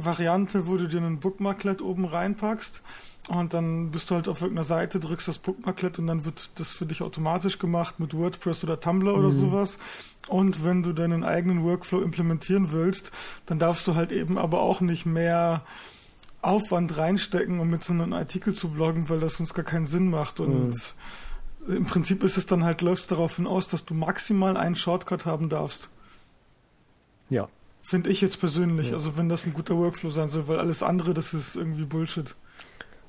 Variante, wo du dir einen Bookmarklet oben reinpackst und dann bist du halt auf irgendeiner Seite, drückst das Bookmarklet und dann wird das für dich automatisch gemacht mit WordPress oder Tumblr mhm. oder sowas. Und wenn du deinen eigenen Workflow implementieren willst, dann darfst du halt eben aber auch nicht mehr Aufwand reinstecken, um mit so einem Artikel zu bloggen, weil das sonst gar keinen Sinn macht. Und mhm. im Prinzip ist es dann halt, läuft es darauf hinaus, dass du maximal einen Shortcut haben darfst. Ja. Finde ich jetzt persönlich. Ja. Also wenn das ein guter Workflow sein soll, weil alles andere, das ist irgendwie Bullshit.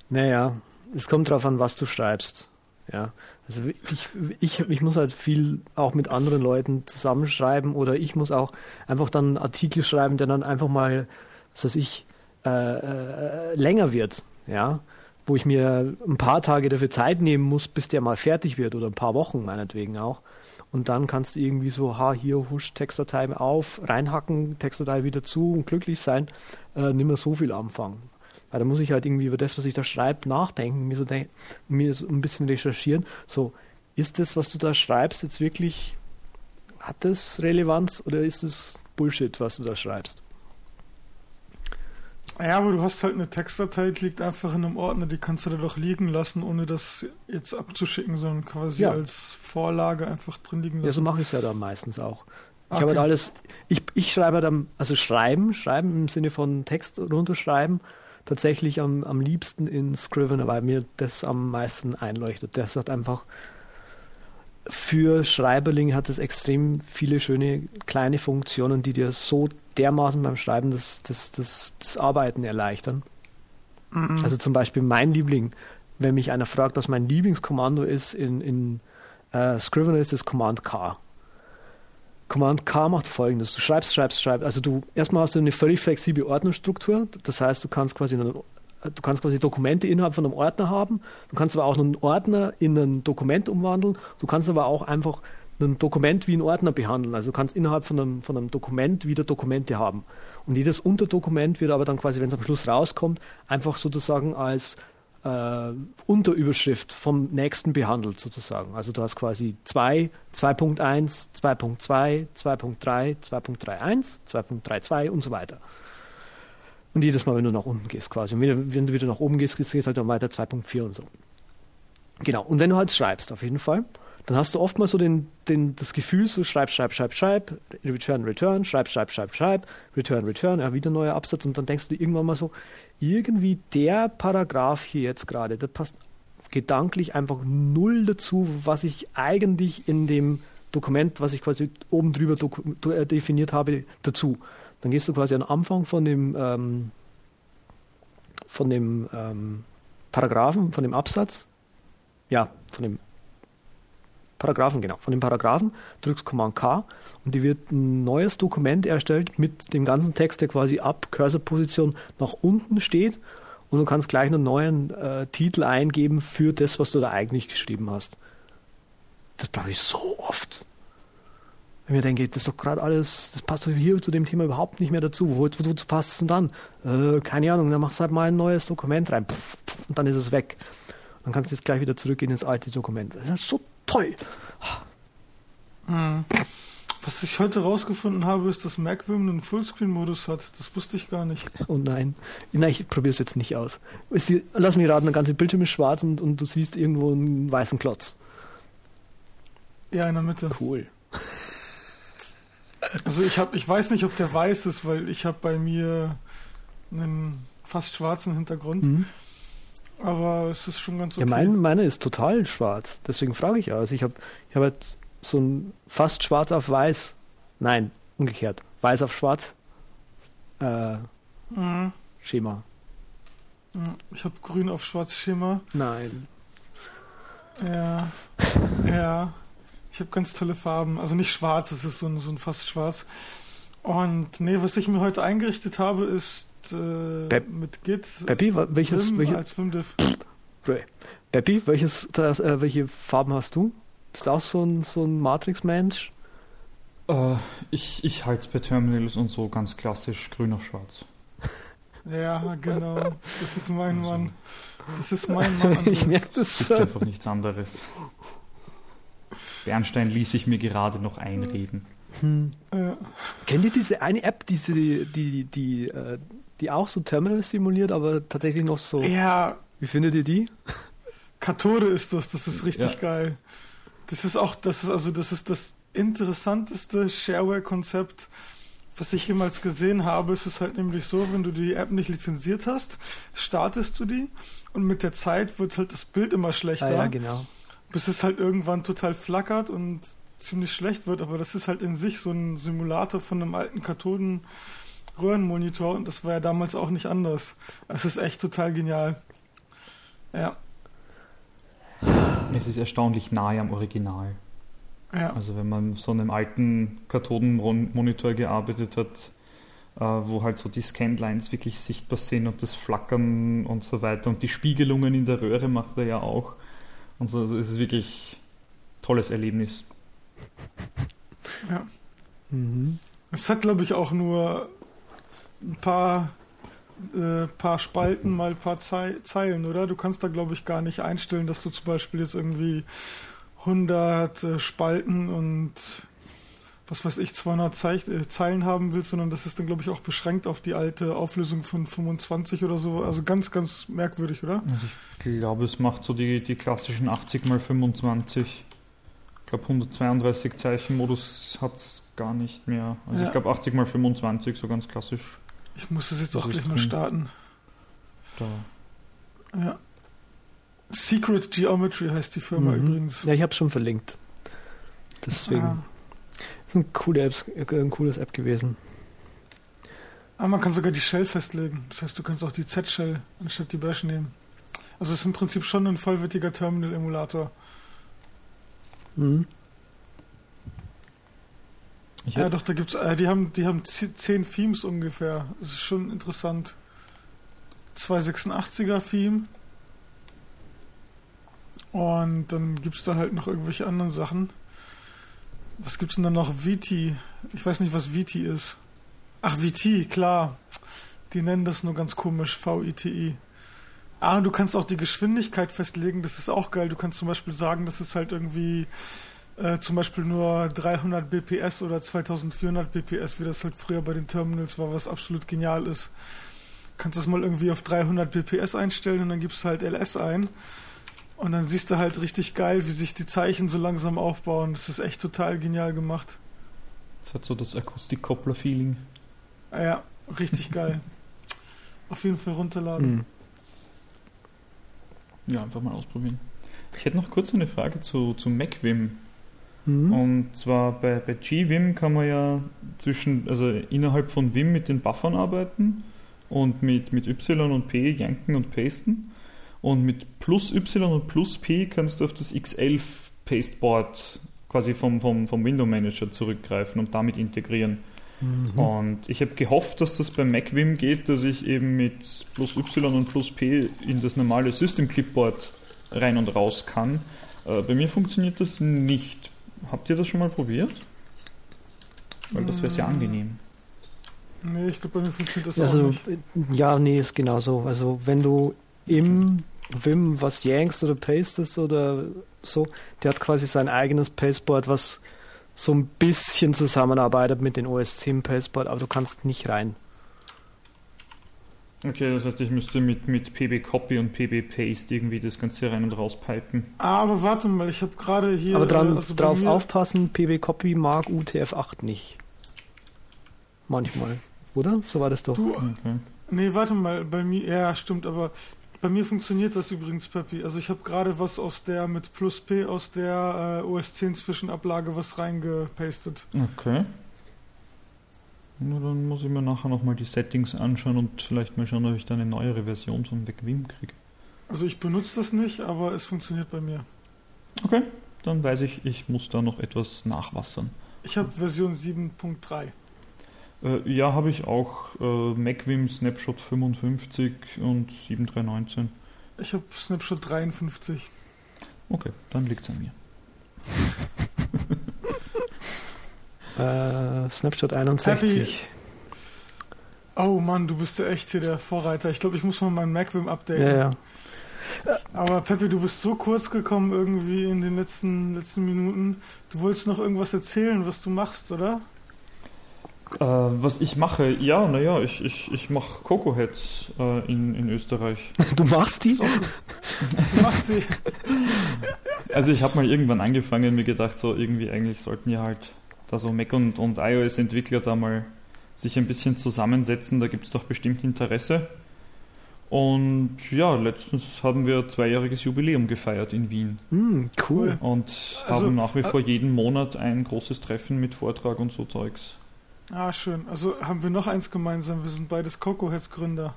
Naja, es kommt drauf an, was du schreibst. Ja, also ich, ich, ich muss halt viel auch mit anderen Leuten zusammenschreiben oder ich muss auch einfach dann einen Artikel schreiben, der dann einfach mal, was weiß ich, äh, äh, länger wird, ja, wo ich mir ein paar Tage dafür Zeit nehmen muss, bis der mal fertig wird oder ein paar Wochen meinetwegen auch. Und dann kannst du irgendwie so, ha, hier, husch, Textdatei auf, reinhacken, Textdatei wieder zu und glücklich sein, äh, nicht mehr so viel anfangen. Weil da muss ich halt irgendwie über das, was ich da schreibe, nachdenken, mir so, mir so ein bisschen recherchieren. So, ist das, was du da schreibst, jetzt wirklich, hat das Relevanz oder ist es Bullshit, was du da schreibst? Ja, aber du hast halt eine Textdatei, die liegt einfach in einem Ordner, die kannst du da doch liegen lassen, ohne das jetzt abzuschicken, sondern quasi ja. als Vorlage einfach drin liegen lassen. Ja, so mache ich es ja dann meistens auch. Ich okay. habe halt alles, ich, ich schreibe dann, also schreiben, schreiben im Sinne von Text runterschreiben, tatsächlich am, am liebsten in Scrivener, weil mir das am meisten einleuchtet. Das hat einfach, für Schreiberling hat es extrem viele schöne kleine Funktionen, die dir so dermaßen beim Schreiben das, das, das, das Arbeiten erleichtern. Mhm. Also zum Beispiel mein Liebling, wenn mich einer fragt, was mein Lieblingskommando ist, in, in äh, Scrivener ist das Command K. Command K macht folgendes: Du schreibst, schreibst, schreibst. Also du erstmal hast du eine völlig flexible Ordnerstruktur. Das heißt, du kannst quasi einen, du kannst quasi Dokumente innerhalb von einem Ordner haben. Du kannst aber auch einen Ordner in ein Dokument umwandeln. Du kannst aber auch einfach ein Dokument wie ein Ordner behandeln. Also du kannst innerhalb von einem, von einem Dokument wieder Dokumente haben. Und jedes Unterdokument wird aber dann quasi, wenn es am Schluss rauskommt, einfach sozusagen als äh, Unterüberschrift vom nächsten behandelt sozusagen. Also du hast quasi 2, 2.1, 2.2, 2.3, 2.31, 2.32 und so weiter. Und jedes Mal, wenn du nach unten gehst quasi. Und wenn du wieder nach oben gehst, gehst du halt weiter 2.4 und so. Genau. Und wenn du halt schreibst, auf jeden Fall, dann hast du oftmals so den, den, das Gefühl, so schreib, schreib, schreib, schreib, return, return, schreib, schreib, schreib, schreib, return, return, ja, wieder neuer Absatz und dann denkst du irgendwann mal so, irgendwie der Paragraph hier jetzt gerade, das passt gedanklich einfach null dazu, was ich eigentlich in dem Dokument, was ich quasi oben drüber äh, definiert habe, dazu. Dann gehst du quasi am Anfang von dem, ähm, von dem ähm, Paragraphen, von dem Absatz, ja, von dem Paragraphen, genau, von dem Paragraphen, drückst Command K und die wird ein neues Dokument erstellt mit dem ganzen Text, der quasi ab Cursor-Position nach unten steht und du kannst gleich einen neuen äh, Titel eingeben für das, was du da eigentlich geschrieben hast. Das brauche ich so oft. Ich mir denke, das ist doch gerade alles, das passt doch hier zu dem Thema überhaupt nicht mehr dazu. Wo, wozu passt es denn dann? Äh, keine Ahnung, dann machst du halt mal ein neues Dokument rein pff, pff, und dann ist es weg. Dann kannst du jetzt gleich wieder zurückgehen ins alte Dokument. Das ist so toll. Hm. Was ich heute rausgefunden habe, ist, dass MacWim einen Fullscreen-Modus hat. Das wusste ich gar nicht. Oh nein. Nein, ich probiere es jetzt nicht aus. Lass mich raten, der ganze Bildschirm ist schwarz und, und du siehst irgendwo einen weißen Klotz. Ja, in der Mitte. Cool. Also ich habe, ich weiß nicht, ob der weiß ist, weil ich habe bei mir einen fast schwarzen Hintergrund. Mhm. Aber es ist schon ganz okay. Ja, mein, meine ist total schwarz. Deswegen frage ich aus. Ich habe ich hab halt so ein fast schwarz auf weiß. Nein, umgekehrt. Weiß auf schwarz. Äh, mhm. Schema. Ich habe grün auf schwarz Schema. Nein. Ja. ja. Ich habe ganz tolle Farben. Also nicht schwarz, es ist so ein, so ein fast schwarz. Und nee, was ich mir heute eingerichtet habe, ist äh, Be mit Git. Beppi, welches, Vim welche, als Vimdiff. Beppi, welches, das, äh, welche Farben hast du? Bist du auch so ein, so ein Matrix-Mensch? Äh, ich ich halte es bei Terminals und so ganz klassisch grün auf schwarz. Ja, genau. Das ist mein also, Mann. Das ist mein Mann. ich merke das schon. Es gibt einfach nichts anderes. Bernstein ließ sich mir gerade noch einreden. Hm. Ja. Kennt ihr diese eine App, diese, die, die, die, äh, die auch so Terminals simuliert, aber tatsächlich noch so. Ja. Wie findet ihr die? Katode ist das, das ist richtig ja. geil. Das ist auch, das ist also, das ist das interessanteste Shareware-Konzept, was ich jemals gesehen habe. Es ist halt nämlich so, wenn du die App nicht lizenziert hast, startest du die und mit der Zeit wird halt das Bild immer schlechter. Ah, ja, genau. Bis es halt irgendwann total flackert und ziemlich schlecht wird, aber das ist halt in sich so ein Simulator von einem alten Kathoden Röhrenmonitor und das war ja damals auch nicht anders. Es ist echt total genial. Ja. Es ist erstaunlich nahe am Original. Ja. Also wenn man so einem alten Kathodenmonitor gearbeitet hat, äh, wo halt so die Scanlines wirklich sichtbar sind und das Flackern und so weiter und die Spiegelungen in der Röhre macht er ja auch. Und so, also es ist wirklich ein tolles Erlebnis. Ja. Mhm. Es hat, glaube ich, auch nur ein paar, äh, paar Spalten mal ein paar Ze Zeilen, oder? Du kannst da, glaube ich, gar nicht einstellen, dass du zum Beispiel jetzt irgendwie 100 äh, Spalten und was weiß ich, 200 Zeich äh, Zeilen haben willst, sondern das ist dann, glaube ich, auch beschränkt auf die alte Auflösung von 25 oder so. Also ganz, ganz merkwürdig, oder? Also ich glaube, es macht so die, die klassischen 80 mal 25. Ich glaube, 132 Zeichen Modus hat es gar nicht mehr. Also Ja. ich glaube, 80 mal 25, so ganz klassisch. Ich muss das jetzt Das auch gleich mal starten. Da. Ja. Secret Geometry heißt die Firma Mhm. übrigens. Ja, ich habe schon verlinkt. Deswegen. Ah. Ist ein, coole Apps, ein cooles App gewesen. Ah, man kann sogar die Shell festlegen. Das heißt, du kannst auch die Z-Shell anstatt die Bash nehmen. Also es ist im Prinzip schon ein vollwertiger Terminal-Emulator. Mhm. Ich Ja, doch, da gibt's, äh, die haben, die haben zehn Themes ungefähr. Das ist schon interessant. 286er Theme. Und dann gibt's da halt noch irgendwelche anderen Sachen. Was gibt's denn da noch? VT. Ich weiß nicht, was VT ist. Ach, VT, klar. Die nennen das nur ganz komisch, VITI. Ah, und du kannst auch die Geschwindigkeit festlegen, das ist auch geil. Du kannst zum Beispiel sagen, das ist halt irgendwie äh, zum Beispiel nur 300 BPS oder 2400 BPS, wie das halt früher bei den Terminals war, was absolut genial ist. Kannst das mal irgendwie auf 300 BPS einstellen und dann gibst du halt LS ein. Und dann siehst du halt richtig geil, wie sich die Zeichen so langsam aufbauen. Das ist echt total genial gemacht. Es hat so das Akustik-Koppler-Feeling. Ah ja, richtig geil. Auf jeden Fall runterladen. Mhm. Ja, einfach mal ausprobieren. Ich hätte noch kurz eine Frage zu, zu MacVim. Mhm. Und zwar bei, bei GVim kann man ja zwischen, also innerhalb von Vim mit den Buffern arbeiten und mit, mit Y und P yanken und pasten. Und mit plus Y und plus P kannst du auf das X11 Pasteboard quasi vom, vom, vom Window Manager zurückgreifen und damit integrieren. Mhm. Und ich habe gehofft, dass das bei MacVim geht, dass ich eben mit plus Y und plus P in das normale System Clipboard rein und raus kann. Äh, bei mir funktioniert das nicht. Habt ihr das schon mal probiert? Weil das wäre sehr Mm. angenehm. Nee, ich glaube, bei mir funktioniert das auch Also, nicht. ja, nee, ist genauso. Also, wenn du im Vim was yankst oder pastest oder so, der hat quasi sein eigenes Pasteboard, was so ein bisschen zusammenarbeitet mit den OS 10 Pasteboard, aber du kannst nicht rein. Okay, das heißt, ich müsste mit, mit PB Copy und PB Paste irgendwie das Ganze rein und raus pipen. Ah, aber warte mal, ich habe gerade hier. aber dran, also drauf aufpassen, PB Copy mag UTF-8 nicht. Manchmal. Oder? So war das doch. Du, Okay. Nee, warte mal, bei mir, ja, stimmt, aber bei mir funktioniert das übrigens, Peppi. Also ich habe gerade was aus der mit Plus P aus der äh, OS 10 Zwischenablage was reingepastet. Okay. Na, dann muss ich mir nachher nochmal die Settings anschauen und vielleicht mal schauen, ob ich da eine neuere Version von MacVim kriege. Also ich benutze das nicht, aber es funktioniert bei mir. Okay, dann weiß ich, ich muss da noch etwas nachwassern. Ich habe Version 7.3. Äh, ja, habe ich auch äh, MacVim Snapshot 55 und 7319. Ich habe Snapshot 53. Okay, dann liegt es an mir. Äh, Snapshot 61. Oh Mann, du bist ja echt hier der Vorreiter. Ich glaube, ich muss mal meinen MacVim updaten. Ja, ja. Aber Peppi, du bist so kurz gekommen irgendwie in den letzten, letzten Minuten. Du wolltest noch irgendwas erzählen, was du machst, oder? Äh, was ich mache, ja, naja, ich, ich, ich mache Coco Heads äh, in, in Österreich. Du machst die? So, du machst die. Also ich habe mal irgendwann angefangen, mir gedacht, so irgendwie eigentlich sollten ja halt da so Mac und, und iOS-Entwickler da mal sich ein bisschen zusammensetzen, da gibt es doch bestimmt Interesse. Und ja, letztens haben wir zweijähriges Jubiläum gefeiert in Wien Hm, cool. und Also, haben nach wie äh, vor jeden Monat ein großes Treffen mit Vortrag und so Zeugs. Ah, schön. Also haben wir noch eins gemeinsam. Wir sind beides Coco Heads Gründer.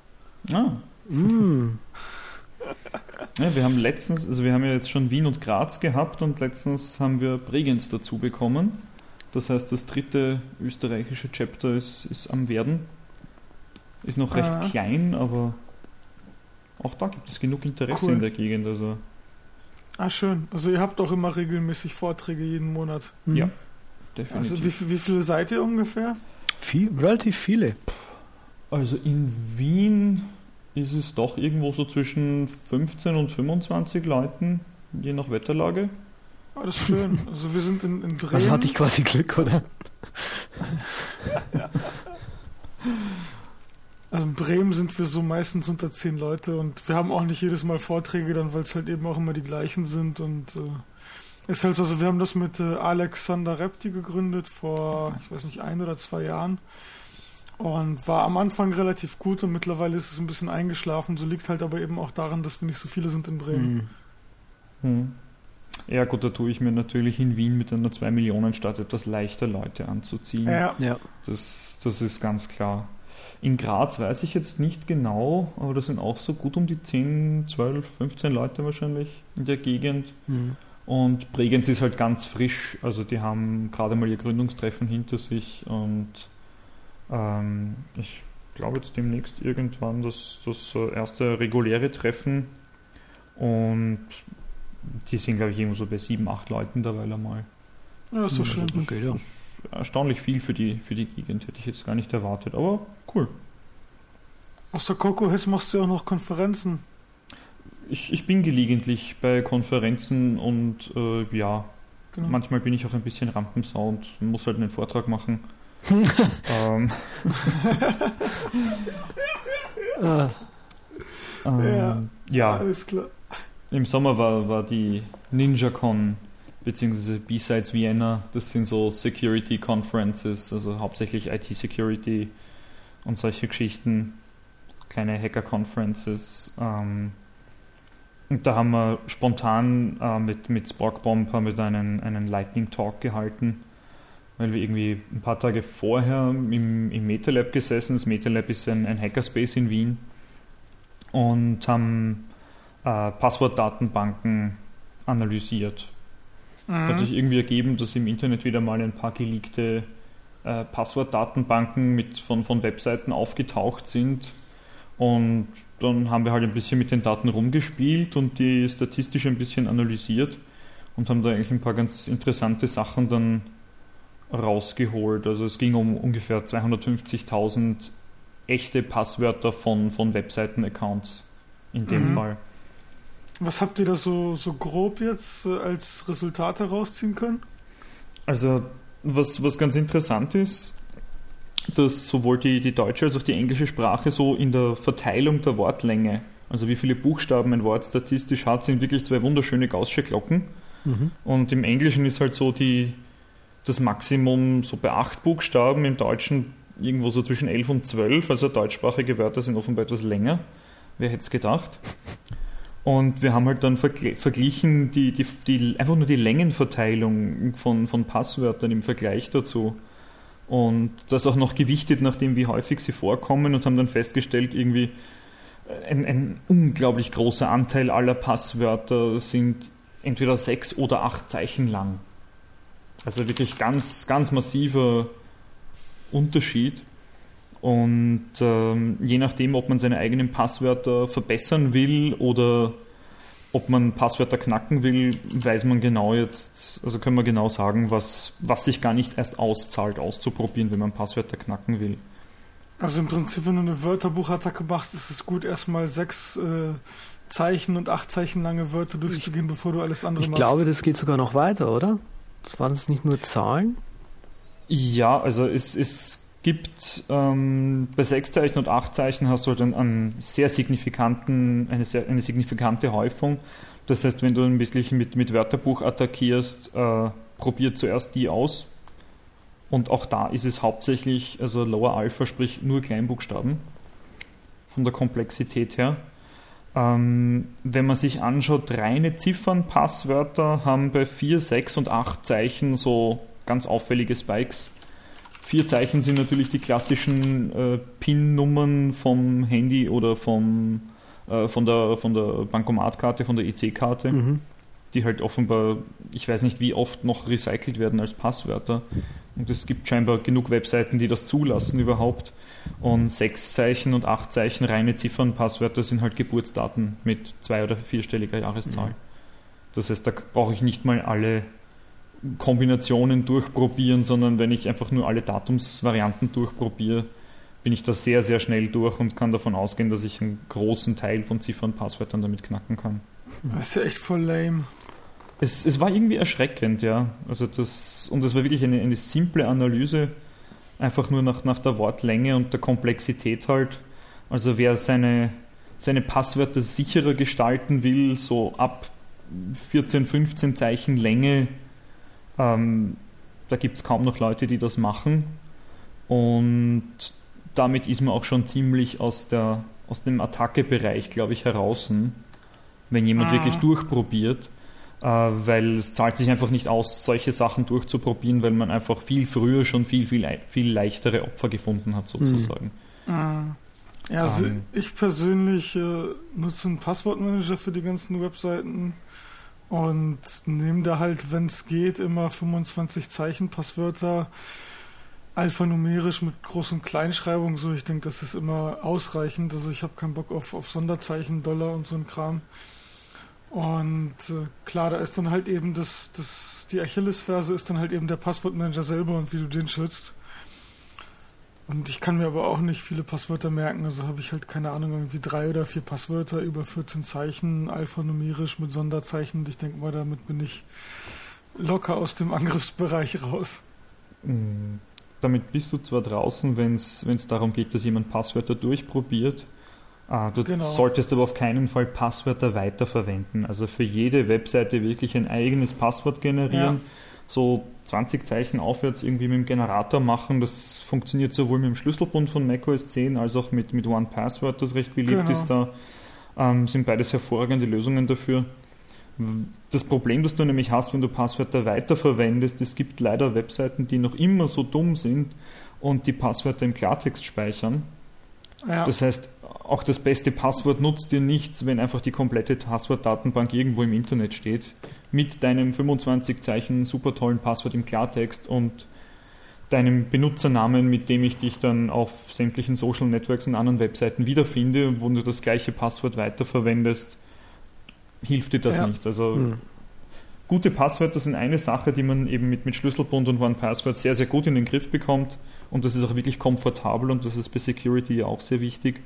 Ah, Hm. Ja, wir haben letztens, also wir haben ja jetzt schon Wien und Graz gehabt und letztens haben wir Bregenz dazu bekommen. Das heißt, das dritte österreichische Chapter ist, ist am Werden. Ist noch recht Ah. klein, aber auch da gibt es genug Interesse Cool. in der Gegend. Also Ah, schön. Also ihr habt auch immer regelmäßig Vorträge jeden Monat. Hm. Ja. Definitiv. Also wie, wie viele seid ihr ungefähr? Viel, relativ viele. Also in Wien ist es doch irgendwo so zwischen 15 und 25 Leuten, je nach Wetterlage. Ah, das ist schön. Also wir sind in, in Bremen. Also hatte ich quasi Glück, oder? Also in Bremen sind wir so meistens unter zehn Leute und wir haben auch nicht jedes Mal Vorträge dann, weil es halt eben auch immer die gleichen sind und äh, ist halt so, also wir haben das mit äh, Alexander Repti gegründet vor, ich weiß nicht, ein oder zwei Jahren und war am Anfang relativ gut und mittlerweile ist es ein bisschen eingeschlafen. So liegt halt aber eben auch daran, dass wir nicht so viele sind in Bremen. Hm. Hm. Ja gut, da tue ich mir natürlich in Wien mit einer 2 Millionen Stadt etwas leichter Leute anzuziehen. Ja. Ja. Das, das ist ganz klar. In Graz weiß ich jetzt nicht genau, aber das sind auch so gut um die 10, 12, 15 Leute wahrscheinlich in der Gegend. Mhm. Und Bregenz ist halt ganz frisch, also die haben gerade mal ihr Gründungstreffen hinter sich und ähm, ich glaube jetzt demnächst irgendwann das, das erste reguläre Treffen und die sind glaube ich irgendwo so bei 7, 8 Leuten derweil einmal. Ja, ist so Also schön. das, Okay, ja. das ist erstaunlich viel für die, für die Gegend, hätte ich jetzt gar nicht erwartet, aber cool. Außer Coco Hess machst du ja auch noch Konferenzen. Ich, ich bin gelegentlich bei Konferenzen und äh, ja, Genau. manchmal bin ich auch ein bisschen Rampensau und muss halt einen Vortrag machen. ähm, Ah, ähm, ja, Alles klar. im Sommer war, war die NinjaCon beziehungsweise B-Sides Vienna. Das sind so Security Conferences, also hauptsächlich IT-Security und solche Geschichten. Kleine Hacker-Conferences. Ähm, und da haben wir spontan äh, mit, mit Sparkbomb haben wir einen, einen Lightning Talk gehalten, weil wir irgendwie ein paar Tage vorher im, im MetaLab gesessen. Das MetaLab ist ein, ein Hackerspace in Wien und haben äh, Passwortdatenbanken analysiert. Hat sich Mhm. irgendwie ergeben, dass im Internet wieder mal ein paar geleakte äh, Passwortdatenbanken mit, von, von Webseiten aufgetaucht sind. Und dann haben wir halt ein bisschen mit den Daten rumgespielt und die statistisch ein bisschen analysiert und haben da eigentlich ein paar ganz interessante Sachen dann rausgeholt. Also es ging um ungefähr 250.000 echte Passwörter von, von Webseiten-Accounts in dem Mhm. Fall. Was habt ihr da so, so grob jetzt äh, als Resultate rausziehen können? Also, was, was ganz interessant ist, dass sowohl die, die deutsche als auch die englische Sprache so in der Verteilung der Wortlänge, also wie viele Buchstaben ein Wort statistisch hat, sind wirklich zwei wunderschöne Gaußsche Glocken. mhm. Und im Englischen ist halt so die, das Maximum so bei acht Buchstaben, im Deutschen irgendwo so zwischen elf und zwölf, also deutschsprachige Wörter sind offenbar etwas länger. Wer hätte es gedacht? Und wir haben halt dann verglichen die, die, die, einfach nur die Längenverteilung von, von Passwörtern im Vergleich dazu. Und das auch noch gewichtet, nachdem wie häufig sie vorkommen und haben dann festgestellt, irgendwie ein, ein unglaublich großer Anteil aller Passwörter sind entweder sechs oder acht Zeichen lang. Also wirklich ganz, ganz massiver Unterschied. Und ähm, je nachdem, ob man seine eigenen Passwörter verbessern will oder ob man Passwörter knacken will, weiß man genau jetzt, also können wir genau sagen, was, was sich gar nicht erst auszahlt, auszuprobieren, wenn man Passwörter knacken will. Also im Prinzip, wenn du eine Wörterbuchattacke machst, ist es gut, erstmal sechs äh, Zeichen und acht Zeichen lange Wörter durchzugehen, bevor du alles andere Ich machst. glaube, das geht sogar noch weiter, oder? Das waren es nicht nur Zahlen? Ja, also es, es gibt ähm, bei sechs Zeichen und acht Zeichen hast du halt einen, einen sehr signifikanten, eine, sehr, eine signifikante Häufung. Das heißt, wenn du wirklich mit, mit Wörterbuch attackierst, äh, probier zuerst die aus. Und auch da ist es hauptsächlich, also Lower Alpha, sprich nur Kleinbuchstaben von der Komplexität her. Ähm, wenn man sich anschaut, reine Ziffern, Passwörter haben bei 4, 6 und 8 Zeichen so ganz auffällige Spikes. Vier Zeichen sind natürlich die klassischen äh, PIN-Nummern vom Handy oder vom, äh, von, der, von der Bankomatkarte, von der EC-Karte, Mhm. die halt offenbar, ich weiß nicht wie oft noch recycelt werden als Passwörter. Und es gibt scheinbar genug Webseiten, die das zulassen überhaupt. Und sechs Zeichen und acht Zeichen reine Ziffern, Passwörter sind halt Geburtsdaten mit zwei- oder vierstelliger Jahreszahl. Mhm. Das heißt, da brauche ich nicht mal alle Kombinationen durchprobieren, sondern wenn ich einfach nur alle Datumsvarianten durchprobiere, bin ich da sehr, sehr schnell durch und kann davon ausgehen, dass ich einen großen Teil von Ziffern und Passwörtern damit knacken kann. Das ist ja echt voll lame. Es, es war irgendwie erschreckend, ja. Also das, und es war wirklich eine, eine simple Analyse, einfach nur nach, nach der Wortlänge und der Komplexität halt. Also wer seine, seine Passwörter sicherer gestalten will, so ab 14, 15 Zeichen Länge, ähm, da gibt es kaum noch Leute, die das machen. Und damit ist man auch schon ziemlich aus, der, aus dem Attacke-Bereich, glaube ich, heraus, wenn jemand ah. wirklich durchprobiert. Äh, weil es zahlt sich einfach nicht aus, solche Sachen durchzuprobieren, weil man einfach viel früher schon viel, viel, viel leichtere Opfer gefunden hat, sozusagen. Mhm. Ah. Ja, also ähm, ich persönlich äh, nutze einen Passwortmanager für die ganzen Webseiten und nehme da halt, wenn es geht, immer 25 Zeichen Passwörter alphanumerisch mit Groß- und Kleinschreibung. So, ich denke, das ist immer ausreichend. Also ich habe keinen Bock auf, auf Sonderzeichen, Dollar und so ein Kram. Und äh, klar, da ist dann halt eben das, das, die Achillesferse ist dann halt eben der Passwortmanager selber und wie du den schützt. Und ich kann mir aber auch nicht viele Passwörter merken, also habe ich halt keine Ahnung, irgendwie drei oder vier Passwörter über 14 Zeichen, alphanumerisch mit Sonderzeichen. Und ich denke mal, damit bin ich locker aus dem Angriffsbereich raus. Mm, damit bist du zwar draußen, wenn es darum geht, dass jemand Passwörter durchprobiert, Ah, du genau. solltest aber auf keinen Fall Passwörter weiterverwenden. Also für jede Webseite wirklich ein eigenes Passwort generieren. Ja. So 20 Zeichen aufwärts irgendwie mit dem Generator machen. Das funktioniert sowohl mit dem Schlüsselbund von macOS 10 als auch mit, mit OnePassword, das recht beliebt genau. ist. Da ähm, sind beides hervorragende Lösungen dafür. Das Problem, das du nämlich hast, wenn du Passwörter weiterverwendest, es gibt leider Webseiten, die noch immer so dumm sind und die Passwörter im Klartext speichern. Ja. Das heißt, auch das beste Passwort nutzt dir nichts, wenn einfach die komplette Passwortdatenbank irgendwo im Internet steht. Mit deinem 25 Zeichen super tollen Passwort im Klartext und deinem Benutzernamen, mit dem ich dich dann auf sämtlichen Social Networks und anderen Webseiten wiederfinde, wo du das gleiche Passwort weiterverwendest, hilft dir das ja. nichts. Also hm. gute Passwörter sind eine Sache, die man eben mit, mit Schlüsselbund und OnePassword sehr, sehr gut in den Griff bekommt. Und das ist auch wirklich komfortabel und das ist bei Security ja auch sehr wichtig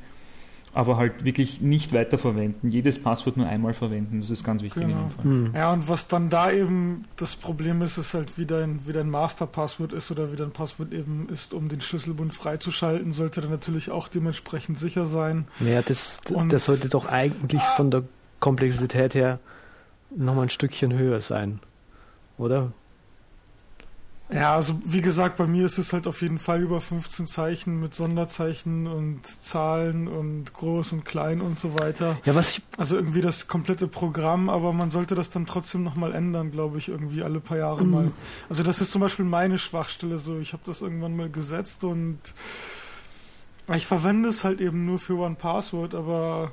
aber halt wirklich nicht weiterverwenden. Jedes Passwort nur einmal verwenden, das ist ganz wichtig genau. in dem Fall. Hm. Ja, und was dann da eben das Problem ist, ist halt, wie dein, wie dein Masterpasswort ist oder wie dein Passwort eben ist, um den Schlüsselbund freizuschalten, sollte dann natürlich auch dementsprechend sicher sein. Ja, das, und das sollte doch eigentlich von der Komplexität her nochmal ein Stückchen höher sein, oder? Ja, also wie gesagt, bei mir ist es halt auf jeden Fall über 15 Zeichen mit Sonderzeichen und Zahlen und groß und klein und so weiter. Ja, was ich also irgendwie das komplette Programm, aber man sollte das dann trotzdem nochmal ändern, glaube ich, irgendwie alle paar Jahre mhm. mal. Also das ist zum Beispiel meine Schwachstelle so. Ich habe das irgendwann mal gesetzt und ich verwende es halt eben nur für One Password, aber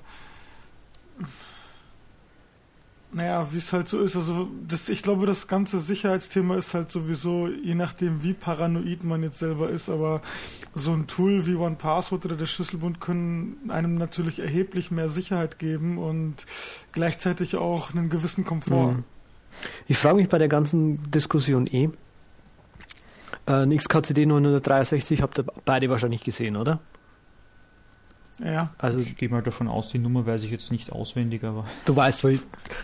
naja, wie es halt so ist. Also das, ich glaube, das ganze Sicherheitsthema ist halt sowieso, je nachdem, wie paranoid man jetzt selber ist, aber so ein Tool wie OnePassword oder der Schlüsselbund können einem natürlich erheblich mehr Sicherheit geben und gleichzeitig auch einen gewissen Komfort. Mhm. Ich frage mich bei der ganzen Diskussion eh. Äh, XKCD 963 habt ihr beide wahrscheinlich gesehen, oder? Ja. Also ich gehe mal davon aus, die Nummer weiß ich jetzt nicht auswendig, aber. Du weißt, weil.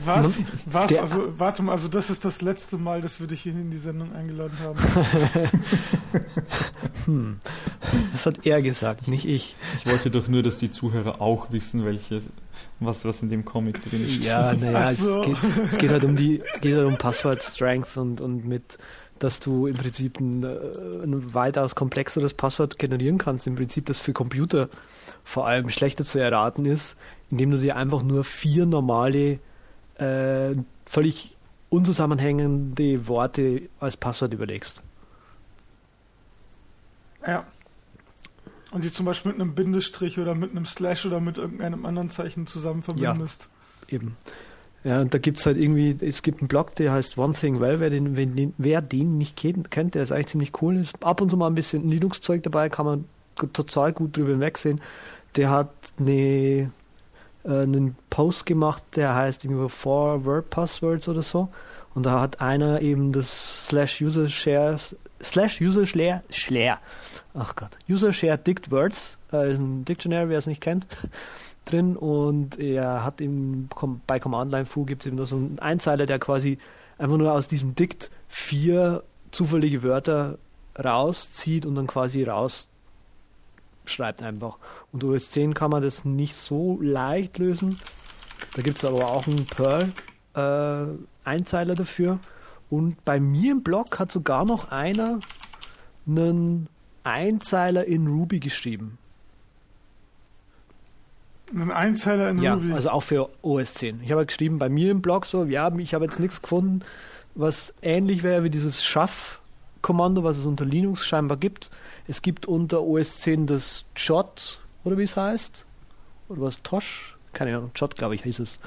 Was? Was? Also, warte mal, also das ist das letzte Mal, dass wir dich hier in die Sendung eingeladen haben. hm. Das hat er gesagt, nicht ich. Ich wollte doch nur, dass die Zuhörer auch wissen, welche, was, was in dem Comic drin ist. Ja, naja, so. es, geht, es geht halt um die, geht halt um Passwort Strength und, und mit dass du im Prinzip ein, äh, ein weitaus komplexeres Passwort generieren kannst, im Prinzip das für Computer vor allem schlechter zu erraten ist, indem du dir einfach nur vier normale, äh, völlig unzusammenhängende Worte als Passwort überlegst. Ja. Und die zum Beispiel mit einem Bindestrich oder mit einem Slash oder mit irgendeinem anderen Zeichen zusammen verbindest. Ja, eben. Ja, und da gibt es halt irgendwie, es gibt einen Blog, der heißt One Thing Well, wer den, den, wer den nicht kennt, der ist eigentlich ziemlich cool. Ist ab und zu mal ein bisschen Linux-Zeug dabei, kann man total gut drüber hinwegsehen. Der hat eine, äh, einen Post gemacht, der heißt irgendwie Four Word Passwords oder so. Und da hat einer eben das Slash User Shares, Slash User Share, Share, ach Gott, User Share Dict Words, äh, ist ein Dictionary, wer es nicht kennt, drin. Und er hat eben bei Command Line Foo gibt es eben noch so einen Einzeiler, der quasi einfach nur aus diesem Dikt vier zufällige Wörter rauszieht und dann quasi rausschreibt einfach. Und OS 10 kann man das nicht so leicht lösen. Da gibt es aber auch einen Perl-Einzeiler äh, dafür. Und bei mir im Blog hat sogar noch einer einen Einzeiler in Ruby geschrieben. Ein Einzeiler in ja, Ruby? also auch für OS 10. Ich habe geschrieben bei mir im Blog so, ja, ich habe jetzt nichts gefunden, was ähnlich wäre wie dieses Schaff-Kommando, was es unter Linux scheinbar gibt. Es gibt unter OS 10 das Jot, oder wie es heißt, oder was Tosh, keine Ahnung, Jot glaube ich hieß es,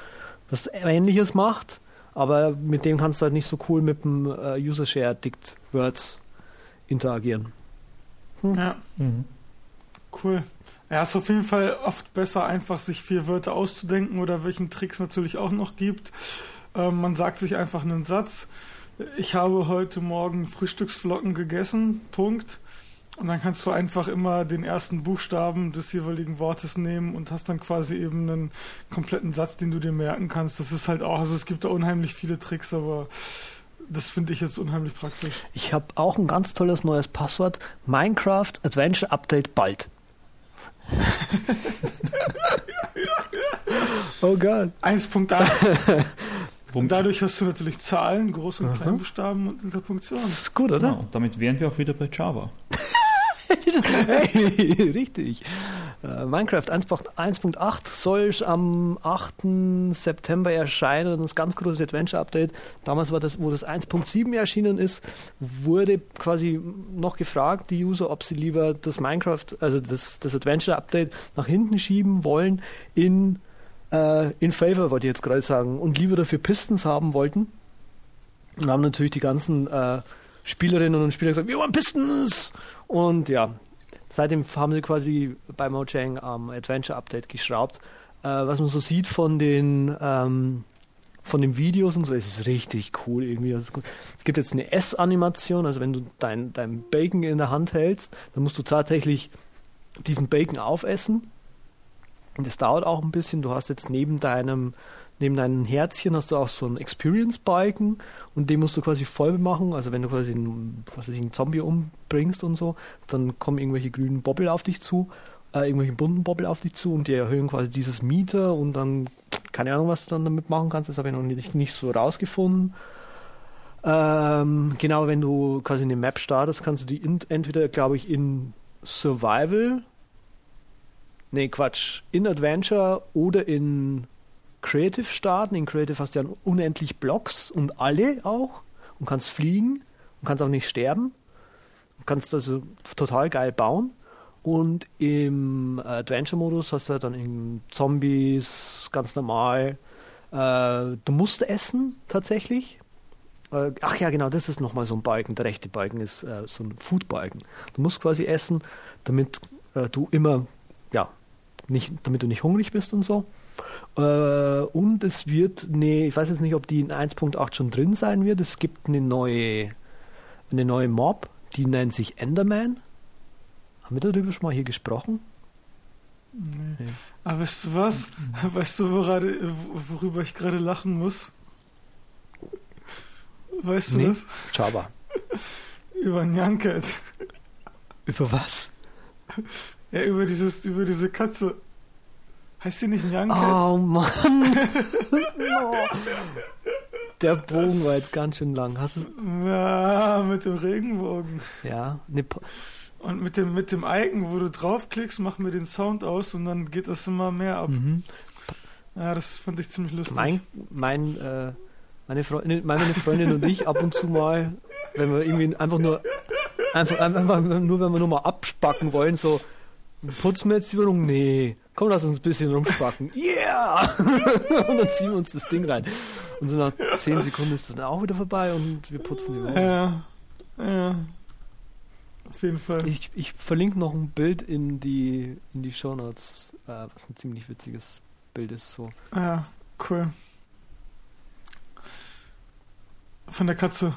was ähnliches macht, aber mit dem kannst du halt nicht so cool mit dem äh, User Share Dict Words interagieren. Hm. Ja. Mhm. Cool. Ja, ist auf jeden Fall oft besser, einfach sich vier Wörter auszudenken oder welchen Tricks natürlich auch noch gibt. Ähm, man sagt sich einfach einen Satz. Ich habe heute Morgen Frühstücksflocken gegessen. Punkt. Und dann kannst du einfach immer den ersten Buchstaben des jeweiligen Wortes nehmen und hast dann quasi eben einen kompletten Satz, den du dir merken kannst. Das ist halt auch, also es gibt da unheimlich viele Tricks, aber das finde ich jetzt unheimlich praktisch. Ich habe auch ein ganz tolles neues Passwort. Minecraft Adventure Update bald. oh Gott. 1.8. Und dadurch hast du natürlich Zahlen, Groß- und Kleinbuchstaben und Interpunktion. Das ist gut, oder? Genau, und damit wären wir auch wieder bei Java. richtig. Uh, Minecraft 1.8 soll am 8. September erscheinen. Das ganz große Adventure-Update. Damals war das, wo das 1.7 erschienen ist, wurde quasi noch gefragt, die User, ob sie lieber das Minecraft, also das, das Adventure-Update nach hinten schieben wollen in, uh, in Favor, wollte ich jetzt gerade sagen, und lieber dafür Pistons haben wollten. Und haben natürlich die ganzen uh, Spielerinnen und Spieler gesagt, wir wollen Pistons! Und ja, seitdem haben sie quasi bei Mojang am Adventure Update geschraubt. Äh, was man so sieht von den ähm, von den Videos und so, es ist richtig cool irgendwie. Also, es gibt jetzt eine S-Animation, also wenn du dein, dein Bacon in der Hand hältst, dann musst du tatsächlich diesen Bacon aufessen. Und das dauert auch ein bisschen. Du hast jetzt neben deinem neben deinem Herzchen hast du auch so einen Experience-Balken und den musst du quasi voll machen. Also wenn du quasi einen, was ich, einen Zombie umbringst und so, dann kommen irgendwelche grünen Bobbel auf dich zu, äh, irgendwelche bunten Bobbel auf dich zu und die erhöhen quasi dieses Mieter und dann, keine Ahnung, was du dann damit machen kannst, das habe ich noch nicht, nicht so rausgefunden. Ähm, genau, wenn du quasi eine Map startest, kannst du die in, entweder, glaube ich, in Survival, nee, Quatsch, in Adventure oder in Creative starten. In Creative hast du ja unendlich Blocks und alle auch und kannst fliegen und kannst auch nicht sterben. Du kannst also total geil bauen. Und im Adventure-Modus hast du dann in Zombies ganz normal. Äh, du musst essen tatsächlich. Äh, ach ja, genau, das ist nochmal so ein Balken. Der rechte Balken ist äh, so ein Food-Balken. Du musst quasi essen, damit du immer, ja, nicht, damit du nicht hungrig bist und so. Äh, und es wird, nee, ich weiß jetzt nicht, ob die in 1.8 schon drin sein wird. Es gibt eine neue, eine neue Mob, die nennt sich Enderman. Haben wir darüber schon mal hier gesprochen? Nee. nee. Aber weißt du was? Weißt du, worüber ich gerade lachen muss? Weißt du nee. das? Java. über Nyanket. Über was? Ja, über dieses, über diese Katze. Heißt sie nicht Young Cat? Oh Mann. oh. Der Bogen war jetzt ganz schön lang. Hast du Ja, mit dem Regenbogen. Ja. Ne und mit dem, mit dem Icon, wo du draufklickst, mach mir den Sound aus und dann geht das immer mehr ab. Mhm. Ja, das fand ich ziemlich lustig. Mein, mein, äh, meine, Freundin, meine Freundin und ich ab und zu mal, wenn wir irgendwie einfach nur, einfach, einfach nur, wenn wir nur mal abspacken wollen, so, putzen wir jetzt die Wohnung? Nee komm, lass uns ein bisschen rumspacken. Yeah! und dann ziehen wir uns das Ding rein. Und so nach 10 Sekunden ist das dann auch wieder vorbei und wir putzen die Wohnung. Ja, ja. Auf jeden Fall. Ich, ich verlinke noch ein Bild in die, in die Shownotes, äh, was ein ziemlich witziges Bild ist. So. Ja, cool. Von der Katze.